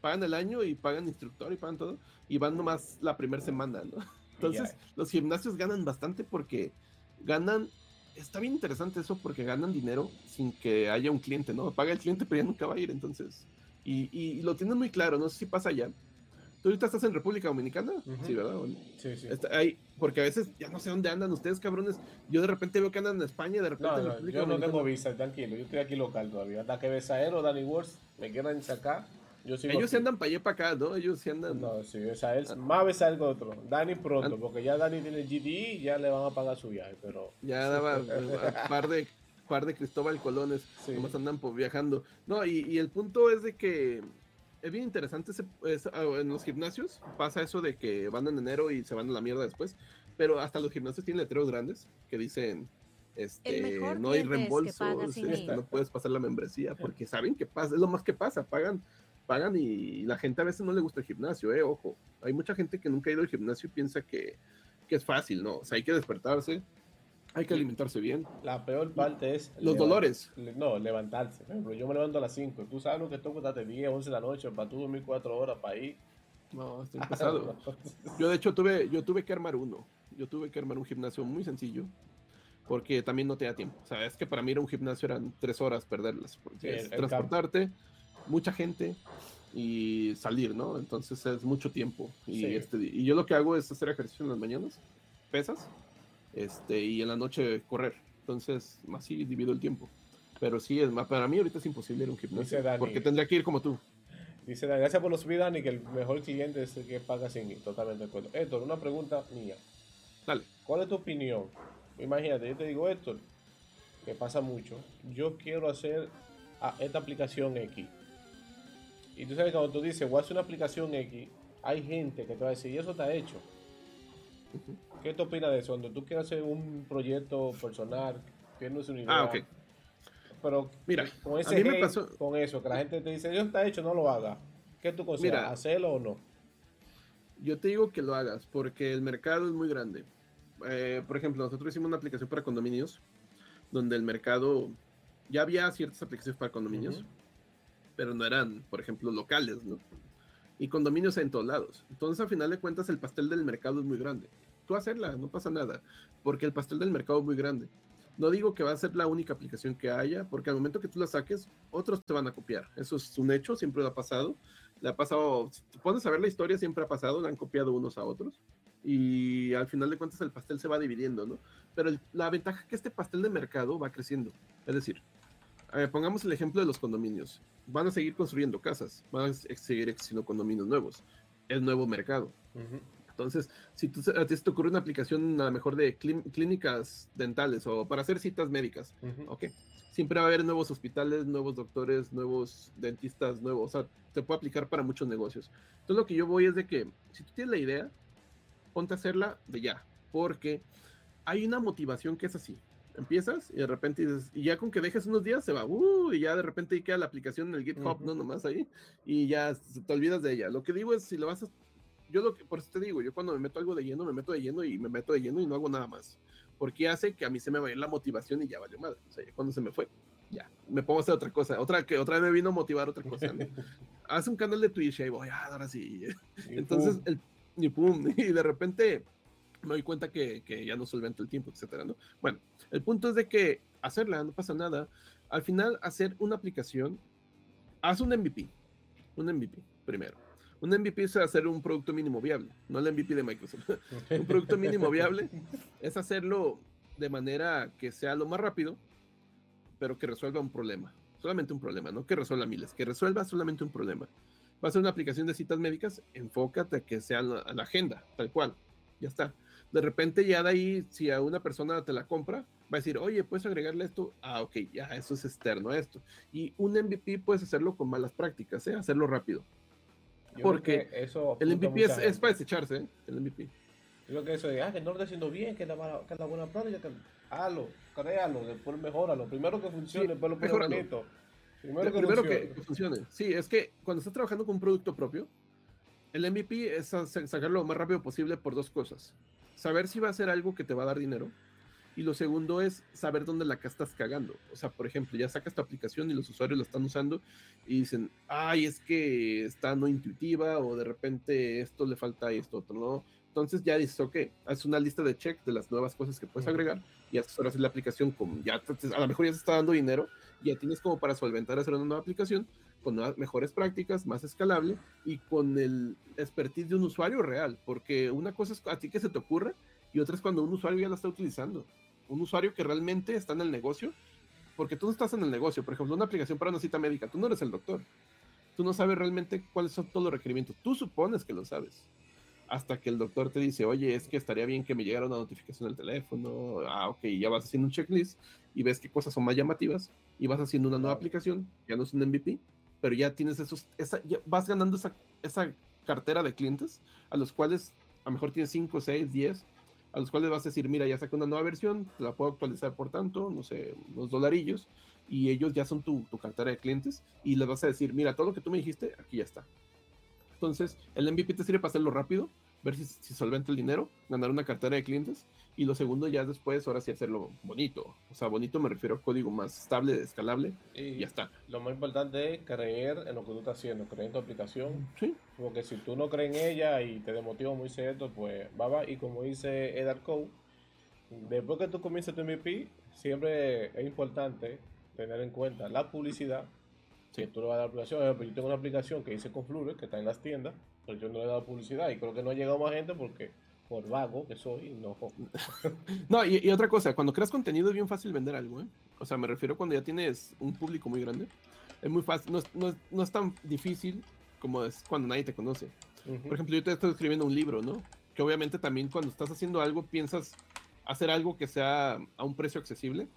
Pagan el año y pagan instructor y pagan todo. Y van nomás la primera semana, ¿no? [LAUGHS] Entonces, los gimnasios ganan bastante porque ganan. Está bien interesante eso porque ganan dinero sin que haya un cliente, ¿no? Paga el cliente, pero ya nunca va a ir, entonces. Y, y lo tienen muy claro, no sé si pasa allá ¿Tú ahorita estás en República Dominicana? Sí, ¿verdad? Sí, sí. ahí, porque a veces ya no sé dónde andan ustedes, cabrones. Yo de repente veo que andan en España, de repente en República Yo no tengo visa, tranquilo. Yo estoy aquí local todavía. Hasta que Besaero o Danny Wars me quieran sacar. Yo Ellos se andan para allá para acá, ¿no? Ellos se andan. No, sí, o sea, es más Besaero que otro. Dani pronto, porque ya Dani tiene GDE y ya le van a pagar su viaje, pero. Ya daba [LAUGHS] un par de par de Cristóbal Colones, sí. nomás andan por viajando. No, y, y el punto es de que es bien interesante ah, en los gimnasios. Pasa eso de que van en enero y se van a la mierda después. Pero hasta los gimnasios tienen letreros grandes que dicen este, no hay reembolsos, este, no puedes pasar la membresía, porque saben que pasa, es lo más que pasa, pagan, pagan y, la gente a veces no le gusta el gimnasio, eh, ojo. Hay mucha gente que nunca ha ido al gimnasio y piensa que, que es fácil, ¿no? O sea, hay que despertarse, hay que alimentarse bien. La peor parte es... Los dolores. No, levantarse. Por ejemplo, yo me levanto a las 5. Tú sabes lo que tengo que 10, 11 de la noche para tú dormir 4 horas para ir. No, estoy pesado. [LAUGHS] yo de hecho tuve, yo tuve que armar uno. Yo tuve que armar un gimnasio muy sencillo. Porque también no tenía tiempo. O sea, es que para mí era un gimnasio eran 3 horas perderlas. Porque es transportarte, mucha gente y salir, ¿no? Entonces es mucho tiempo. Y, este, y yo lo que hago es hacer ejercicio en las mañanas, pesas este, y en la noche correr. Entonces, así divido el tiempo. Pero sí, es más, para mí ahorita es imposible ir a un gimnasio. porque tendría que ir como tú. Dice Dani, gracias por los subir, Dani, que el mejor cliente es el que paga sin ir. Totalmente de acuerdo. Héctor, una pregunta mía. Dale. ¿Cuál es tu opinión? Imagínate, yo te digo, Héctor, que pasa mucho. Yo quiero hacer esta aplicación X. Y tú sabes, cuando tú dices, voy a hacer una aplicación X, hay gente que te va a decir, y eso está hecho. ¿Qué te opinas de eso? Cuando tú quieres hacer un proyecto personal, tienes una idea. Ah, ok. Pero mira, con ese a mí me pasó... con eso, que la gente te dice, yo está hecho, no lo haga. ¿Qué tú consideras? ¿Hacerlo o no? Yo te digo que lo hagas, porque el mercado es muy grande. Eh, por ejemplo, nosotros hicimos una aplicación para condominios, donde el mercado, ya había ciertas aplicaciones para condominios, pero no eran, por ejemplo, locales, ¿no? Y condominios en todos lados. Entonces, a final de cuentas, el pastel del mercado es muy grande. Tú hacerla, no pasa nada, porque el pastel del mercado es muy grande. No digo que va a ser la única aplicación que haya, porque al momento que tú la saques, otros te van a copiar. Eso es un hecho, siempre ha pasado. Le ha pasado, si te pones la historia, siempre ha pasado, le han copiado unos a otros. Y al final de cuentas el pastel se va dividiendo, ¿no? Pero la ventaja es que este pastel de mercado va creciendo. Es decir, pongamos el ejemplo de los condominios. Van a seguir construyendo casas, van a seguir existiendo condominios nuevos. Es nuevo mercado. Entonces, si tú, a ti te ocurre una aplicación a lo mejor de clínicas dentales o para hacer citas médicas, ok. Siempre va a haber nuevos hospitales, nuevos doctores, nuevos dentistas, nuevos. O sea, se puede aplicar para muchos negocios. Entonces, lo que yo voy es de que si tú tienes la idea, ponte a hacerla de ya. Porque hay una motivación que es así empiezas y de repente dices, y ya con que dejes unos días se va, uh, y ya de repente ahí queda la aplicación en el GitHub, no nomás ahí, y ya te olvidas de ella. Lo que digo es, si lo vas a, yo lo que, por eso te digo, yo cuando me meto algo de lleno, me meto de lleno y me meto de lleno y no hago nada más, porque hace que a mí se me vaya la motivación y ya valió madre, o sea, cuando se me fue, ya, me pongo a hacer otra cosa, otra que otra vez me vino a motivar otra cosa, [LAUGHS] Haz un canal de Twitch y ahí voy, ah, ahora sí, entonces, el, y pum, [LAUGHS] y de repente me doy cuenta que, que ya no solvento el tiempo, etcétera, ¿no? Bueno, el punto es de que hacerla, no pasa nada. Al final, hacer una aplicación, haz un MVP, un MVP primero. Un MVP es hacer un producto mínimo viable, no el MVP de Microsoft. [LAUGHS] un producto mínimo viable es hacerlo de manera que sea lo más rápido, pero que resuelva un problema. Solamente un problema, no que resuelva miles, que resuelva solamente un problema. Va a ser una aplicación de citas médicas, enfócate a que sea la, la agenda, tal cual. Ya está. De repente ya de ahí, si a una persona te la compra, va a decir, oye, puedes agregarle esto. Ah, ok, ya, eso es externo a esto. Y un MVP puedes hacerlo con malas prácticas, ¿eh? hacerlo rápido. Porque eso el MVP es, para desecharse, ¿eh? el MVP. Yo creo que eso de, ah, que no lo está haciendo bien, que es la, que la buena práctica, que, hazlo, créalo, después mejóralo. Primero que funcione, después lo Primero, que, primero que, funcione. Sí, es que cuando estás trabajando con un producto propio, el MVP es sacarlo lo más rápido posible por dos cosas. Saber si va a ser algo que te va a dar dinero y lo segundo es saber dónde la estás cagando. O sea, por ejemplo, ya sacas tu aplicación y los usuarios la están usando y dicen, ay, es que está no intuitiva o de repente esto le falta esto, otro, ¿no? Entonces ya dices, ok, haces una lista de check de las nuevas cosas que puedes agregar y haces la aplicación con, ya a lo mejor ya se está dando dinero, ya tienes como para solventar hacer una nueva aplicación con mejores prácticas, más escalable y con el expertise de un usuario real, porque una cosa es a ti que se te ocurre y otra es cuando un usuario ya la está utilizando. Un usuario que realmente está en el negocio, porque tú no estás en el negocio, por ejemplo, una aplicación para una cita médica, tú no eres el doctor, tú no sabes realmente cuáles son todos los requerimientos, tú supones que lo sabes, hasta que el doctor te dice, oye, es que estaría bien que me llegara una notificación al teléfono, ah, ok, ya vas haciendo un checklist y ves qué cosas son más llamativas y vas haciendo una nueva aplicación, ya no es un MVP, pero ya tienes esos, esa, vas ganando esa, esa cartera de clientes a los cuales a lo mejor tienes 5, 6, 10 a los cuales vas a decir, mira, ya saqué una nueva versión, te la puedo actualizar por tanto, no sé, unos dolarillos, y ellos ya son tu, tu cartera de clientes, y les vas a decir, mira, todo lo que tú me dijiste, aquí ya está. Entonces, el MVP te sirve para hacerlo rápido, ver si, si solventa el dinero, ganar una cartera de clientes, y lo segundo ya después, ahora sí hacerlo bonito. O sea, bonito me refiero a código más estable, escalable, y, ya está. Lo más importante es creer en lo que tú estás haciendo, creer en tu aplicación. Sí. Porque si tú no crees en ella y te demotiva muy cierto, pues va, va. Y como dice Edar Code, después que tú comiences tu MVP, siempre es importante tener en cuenta la publicidad que tú le vas a dar aplicación. yo tengo una aplicación que dice Conflure, que está en las tiendas, pero yo no le he dado publicidad y creo que no ha llegado más gente porque por vago que soy, no. [LAUGHS] no, y, otra cosa, cuando creas contenido es bien fácil vender algo, ¿eh? O sea, me refiero cuando ya tienes un público muy grande. Es muy fácil, no es, tan difícil como es cuando nadie te conoce. Por ejemplo, yo te estoy escribiendo un libro, ¿no? Que obviamente también cuando estás haciendo algo piensas hacer algo que sea a un precio accesible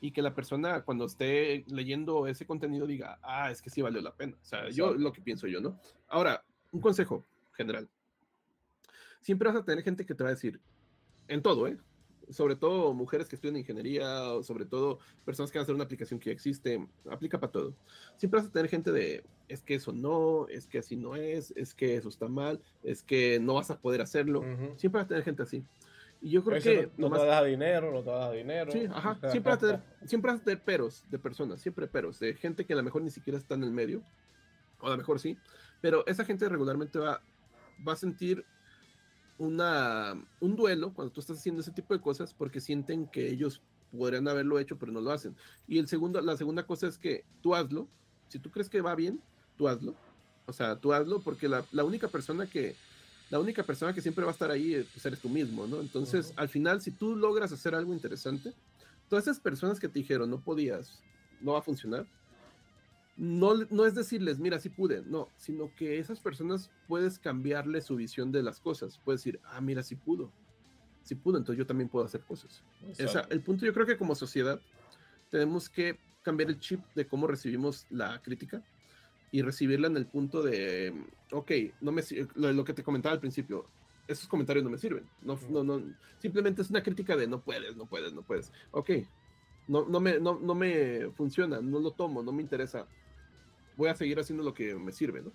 y que la persona cuando esté leyendo ese contenido diga, ah, es que sí valió la pena. O sea, yo lo que pienso yo, ¿no? Ahora, un consejo general siempre vas a tener gente que te va a decir, en todo, ¿eh? Sobre todo mujeres que estudian ingeniería, o sobre todo personas que van a hacer una aplicación que ya existe, aplica para todo. Siempre vas a tener gente de, es que eso no, es que así no es, es que eso está mal, es que no vas a poder hacerlo. Siempre vas a tener gente así. Y yo creo que... No, te vas a dar dinero, no te dar dinero. Sí, ajá. [LAUGHS] Siempre vas, a tener, siempre vas a tener peros de personas, siempre peros, de gente que a lo mejor ni siquiera está en el medio, o a lo mejor sí, pero esa gente regularmente va, va a sentir una, un duelo cuando tú estás haciendo ese tipo de cosas porque sienten que ellos podrían haberlo hecho pero no lo hacen. Y el segundo, la segunda cosa es que tú hazlo. Si tú crees que va bien, tú hazlo. O sea, tú hazlo porque la, la única persona que la única persona que siempre va a estar ahí eh, pues eres tú mismo, ¿no? Entonces, al final, si tú logras hacer algo interesante, todas esas personas que te dijeron no podías, no va a funcionar, no, no es decirles, mira, sí pude, no, sino que esas personas puedes cambiarle su visión de las cosas. Puedes decir, ah, mira, sí pudo, sí pudo, entonces yo también puedo hacer cosas. el punto yo creo que como sociedad tenemos que cambiar el chip de cómo recibimos la crítica y recibirla en el punto de, ok, no me lo, lo que te comentaba al principio, esos comentarios no me sirven. No, no, no, simplemente es una crítica de no puedes, no puedes, no puedes. Ok, no, no, me, no, no me funciona, no lo tomo, no me interesa voy a seguir haciendo lo que me sirve, ¿no?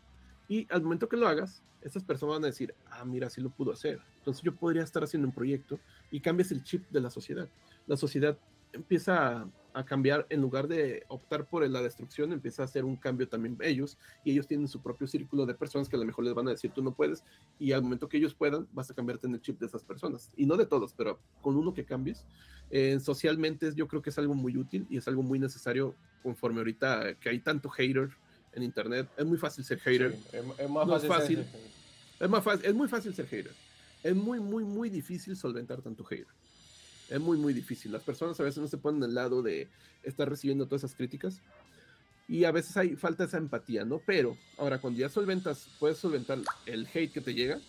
Y al momento que lo hagas, estas personas van a decir, ah, mira, sí lo pudo hacer. Entonces yo podría estar haciendo un proyecto y cambias el chip de la sociedad. La sociedad empieza a, cambiar, en lugar de optar por la destrucción, empieza a hacer un cambio también ellos y ellos tienen su propio círculo de personas que a lo mejor les van a decir, tú no puedes, y al momento que ellos puedan, vas a cambiarte en el chip de esas personas. Y no de todos, pero con uno que cambies, eh, socialmente yo creo que es algo muy útil y es algo muy necesario conforme ahorita que hay tanto hater en internet. Es muy fácil ser hater. es, más fácil. Es, más fácil, es muy fácil ser hater. Es muy, muy, muy difícil solventar tanto hater. Es muy, muy difícil. Las personas a veces no se ponen al lado de estar recibiendo todas esas críticas. Y a veces hay falta esa empatía, ¿no? Pero ahora, cuando ya solventas, puedes solventar el hate que te llega,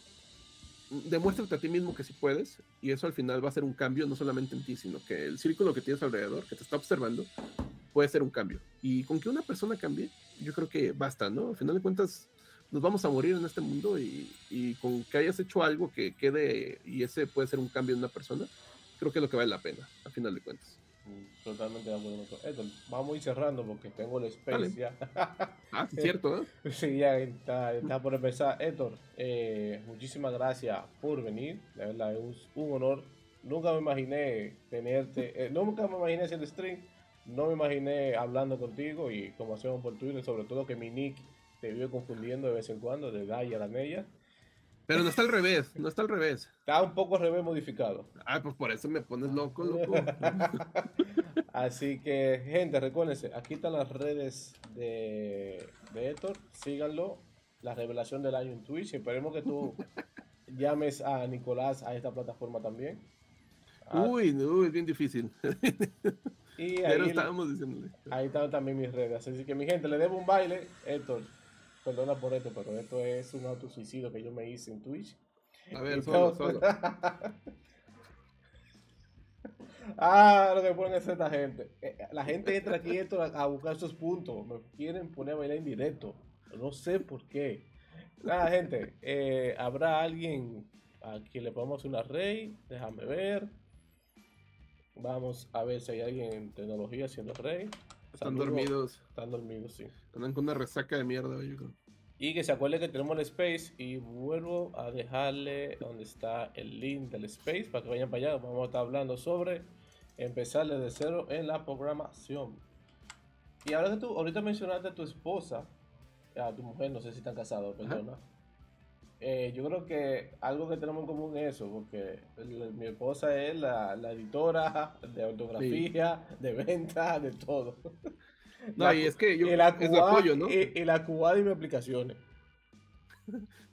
demuéstrate a ti mismo que sí puedes. Y eso al final va a ser un cambio, no solamente en ti, sino que el círculo que tienes alrededor, que te está observando, puede ser un cambio. Y con que una persona cambie, yo creo que basta, ¿no? Al final de cuentas, nos vamos a morir en este mundo y, y, con que hayas hecho algo que quede y ese puede ser un cambio en una persona, creo que es lo que vale la pena, al final de cuentas. Mm, totalmente de acuerdo con vamos a ir cerrando porque tengo el space ya. ah, sí, cierto, ¿eh? [LAUGHS] Sí, ya está, está por empezar. Héctor, eh, muchísimas gracias por venir. De verdad, es un honor. Nunca me imaginé tenerte, eh, nunca me imaginé hacer stream. No me imaginé hablando contigo y como hacemos por Twitter, sobre todo que mi nick te vive confundiendo de vez en cuando, de Gaia a la Neya. Pero no está al revés, no está al revés. Está un poco al revés modificado. Ah, pues por eso me pones loco, loco. [LAUGHS] Así que, gente, recuérdense, aquí están las redes de, de Héctor, síganlo. La revelación del año en Twitch. Esperemos que tú [LAUGHS] llames a Nicolás a esta plataforma también. Uy, no, es bien difícil. [LAUGHS] Y ahí, estábamos diciéndole. Ahí están también mis redes. Así que mi gente, le debo un baile. Héctor, perdona por esto, pero esto es un autosuicidio que yo me hice en Twitch. A ver, solo, solo. [LAUGHS] ah, lo que pueden hacer esta gente. Eh, la gente entra aquí a buscar esos puntos. Me quieren poner a bailar en directo. No sé por qué. Nada, gente. Eh, ¿Habrá alguien a quien le podamos hacer una rey? Déjame ver. Vamos a ver si hay alguien en tecnología siendo rey. Están dormidos. Están dormidos, sí. Andan con una resaca de mierda, yo creo. Y que se acuerde que tenemos el space y vuelvo a dejarle donde está el link del space para que vayan para allá. Vamos a estar hablando sobre empezar desde cero en la programación. Y ahora que tú ahorita mencionaste a tu esposa, a tu mujer, no sé si están casados, perdona. Eh, yo creo que algo que tenemos en común es eso, porque mi esposa es la, editora [LAUGHS] de ortografía, de venta, de todo. No, y es que yo y la apoyo, ¿no? Y, la cubada y mis aplicaciones.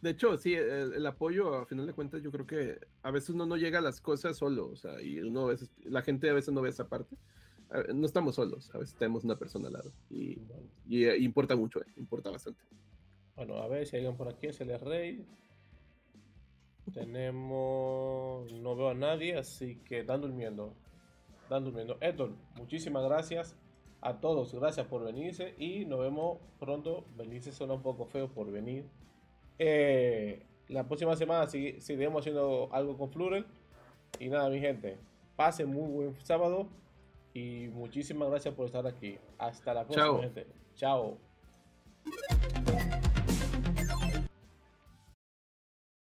De hecho, sí, el, apoyo, a final de cuentas, yo creo que a veces uno no llega a las cosas solo, o sea, y uno a veces, la gente a veces no ve esa parte. No estamos solos, a veces tenemos una persona al lado. Y, y eh, importa mucho, eh, importa bastante. Bueno, a ver si hay alguien por aquí, es el rey. Tenemos. No veo a nadie, así que están durmiendo. Están durmiendo. Héctor, muchísimas gracias a todos. Gracias por venirse y nos vemos pronto. Venirse suena un poco feo por venir. Eh, la próxima semana seguiremos haciendo algo con Flurel. Y nada, mi gente, pasen muy buen sábado y muchísimas gracias por estar aquí. Hasta la próxima, gente. Chao.